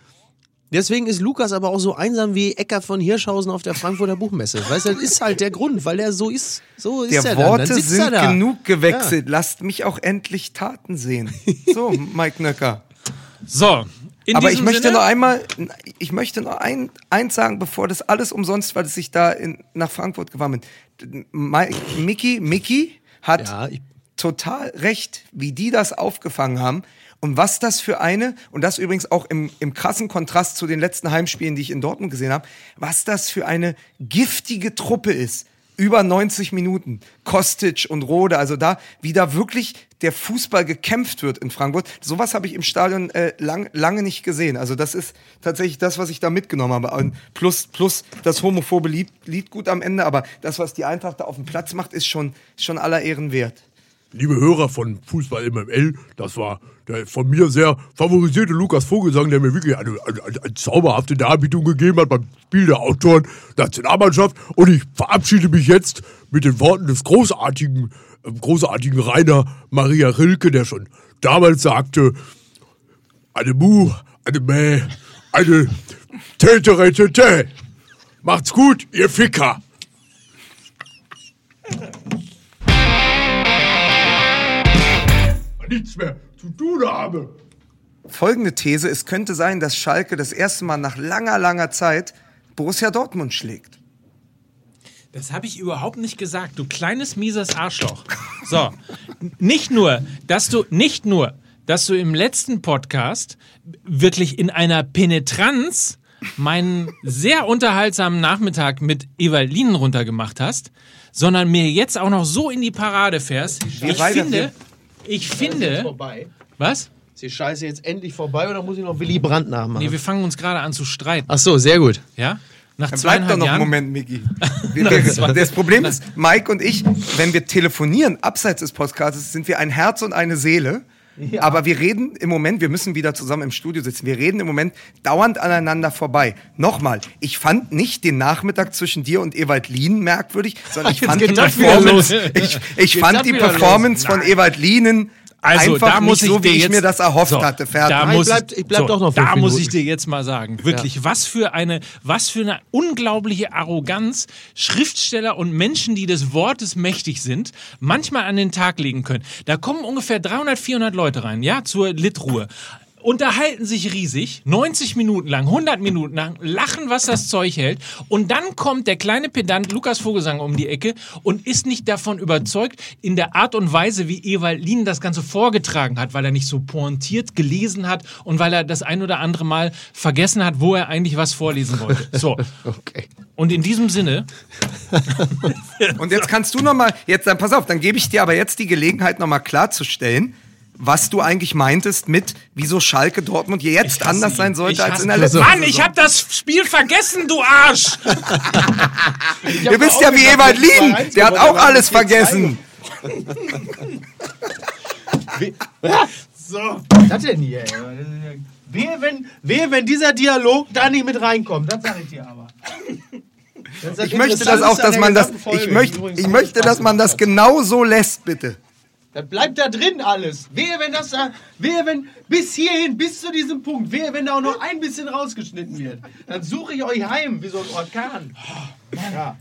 Deswegen ist Lukas aber auch so einsam wie Ecker von Hirschhausen auf der Frankfurter Buchmesse. Weißt du, das ist halt der Grund, weil er so ist. So ist Der er Worte dann. dann er sind da. genug gewechselt. Lasst mich auch endlich Taten sehen. So, Mike Nöcker. So. In Aber ich möchte Sinne, noch einmal, ich möchte noch ein, eins sagen, bevor das alles umsonst, weil ich da in, nach Frankfurt gefahren bin. Mickey, Mickey hat Ja, total recht, wie die das aufgefangen haben. Und was das für eine, und das übrigens auch im, im krassen Kontrast zu den letzten Heimspielen, die ich in Dortmund gesehen habe, was das für eine giftige Truppe ist. Über 90 Minuten. Kostic und Rode, also da, wie da wirklich der Fußball gekämpft wird in Frankfurt. Sowas habe ich im Stadion äh, lang, lange nicht gesehen. Also das ist tatsächlich das, was ich da mitgenommen habe. Und plus, plus das homophobe Lied, Lied gut am Ende, aber das, was die Eintracht da auf dem Platz macht, ist schon, schon aller Ehren wert. Liebe Hörer von Fußball MML, das war der von mir sehr favorisierte Lukas Vogelsang, der mir wirklich eine, eine, eine, zauberhafte Darbietung gegeben hat beim Spiel der Autoren Nationalmannschaft. Und ich verabschiede mich jetzt mit den Worten des großartigen, äh, großartigen Rainer Maria Rilke, der schon damals sagte, eine Mu, eine Mäh, eine Täteretete. Macht's gut, ihr Ficker. Mehr zu tun habe. Folgende These, es könnte sein, dass Schalke das erste Mal nach langer, langer Zeit Borussia Dortmund schlägt. Das habe ich überhaupt nicht gesagt, du kleines mieses Arschloch. So, nicht nur, dass du nicht nur, dass du im letzten Podcast wirklich in einer Penetranz meinen sehr unterhaltsamen Nachmittag mit Evalinen runtergemacht hast, sondern mir jetzt auch noch so in die Parade fährst. Ich finde, ich finde, vorbei. was? Ist die Scheiße jetzt endlich vorbei oder muss ich noch Willy Brandt nachmachen? Nee, wir fangen uns gerade an zu streiten, Ach so, sehr gut. ja? Nach Dann bleib doch noch einen. Moment, Miki. Das Problem ist, Mike und ich, wenn wir telefonieren, abseits des Podcasts, sind wir ein Herz und eine Seele. Aber wir reden im Moment, wir müssen wieder zusammen im Studio sitzen, wir reden im Moment dauernd aneinander vorbei. Nochmal, ich fand nicht den Nachmittag zwischen dir und Ewald Lien merkwürdig, sondern ich Jetzt fand die Performance, ich, ich fand die Performance von Ewald Lienen Also einfach da muss nicht ich so, wie dir ich jetzt, mir das erhofft so, hatte. Fertig. Da muss ich bleib- ich bleib doch noch Da fünf muss Minuten. ich dir jetzt mal sagen, wirklich, was für eine, was für eine unglaubliche Arroganz Schriftsteller und Menschen, die des Wortes mächtig sind, manchmal an den Tag legen können. Da kommen ungefähr 300, 400 Leute rein, ja, zur Litruhe. Unterhalten sich riesig, 90 Minuten lang, 100 Minuten lang, lachen, was das Zeug hält. Und dann kommt der kleine Pedant Lukas Vogelsang um die Ecke und ist nicht davon überzeugt, in der Art und Weise, wie Ewald Lien das Ganze vorgetragen hat, weil er nicht so pointiert gelesen hat und weil er das ein oder andere Mal vergessen hat, wo er eigentlich was vorlesen wollte. So. Okay. Und in diesem Sinne, Und jetzt kannst du noch mal, jetzt dann pass auf, dann gebe ich dir aber jetzt die Gelegenheit noch mal klarzustellen, was du eigentlich meintest mit, wieso Schalke Dortmund jetzt anders sein sollte als in der letzten Mann, ich hab das Spiel vergessen, du Arsch! Ihr wisst ja, wie Ewald Lien, der hat auch alles vergessen. So. Was hat denn hier? ey? Wehe, wenn, wehe, wenn dieser Dialog da nicht mit reinkommt. Das sage ich dir aber. Das Ich möchte das auch, dass man das, ich möchte, ich möchte, dass man das genau so lässt, bitte. Das bleibt da drin alles. Wehe, wenn das da, wehe, wenn bis hierhin, bis zu diesem Punkt, wehe, wenn da auch noch ein bisschen rausgeschnitten wird. Dann suche ich euch heim, wie so ein Orkan. Ja,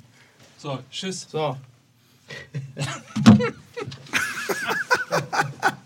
So, tschüss. so.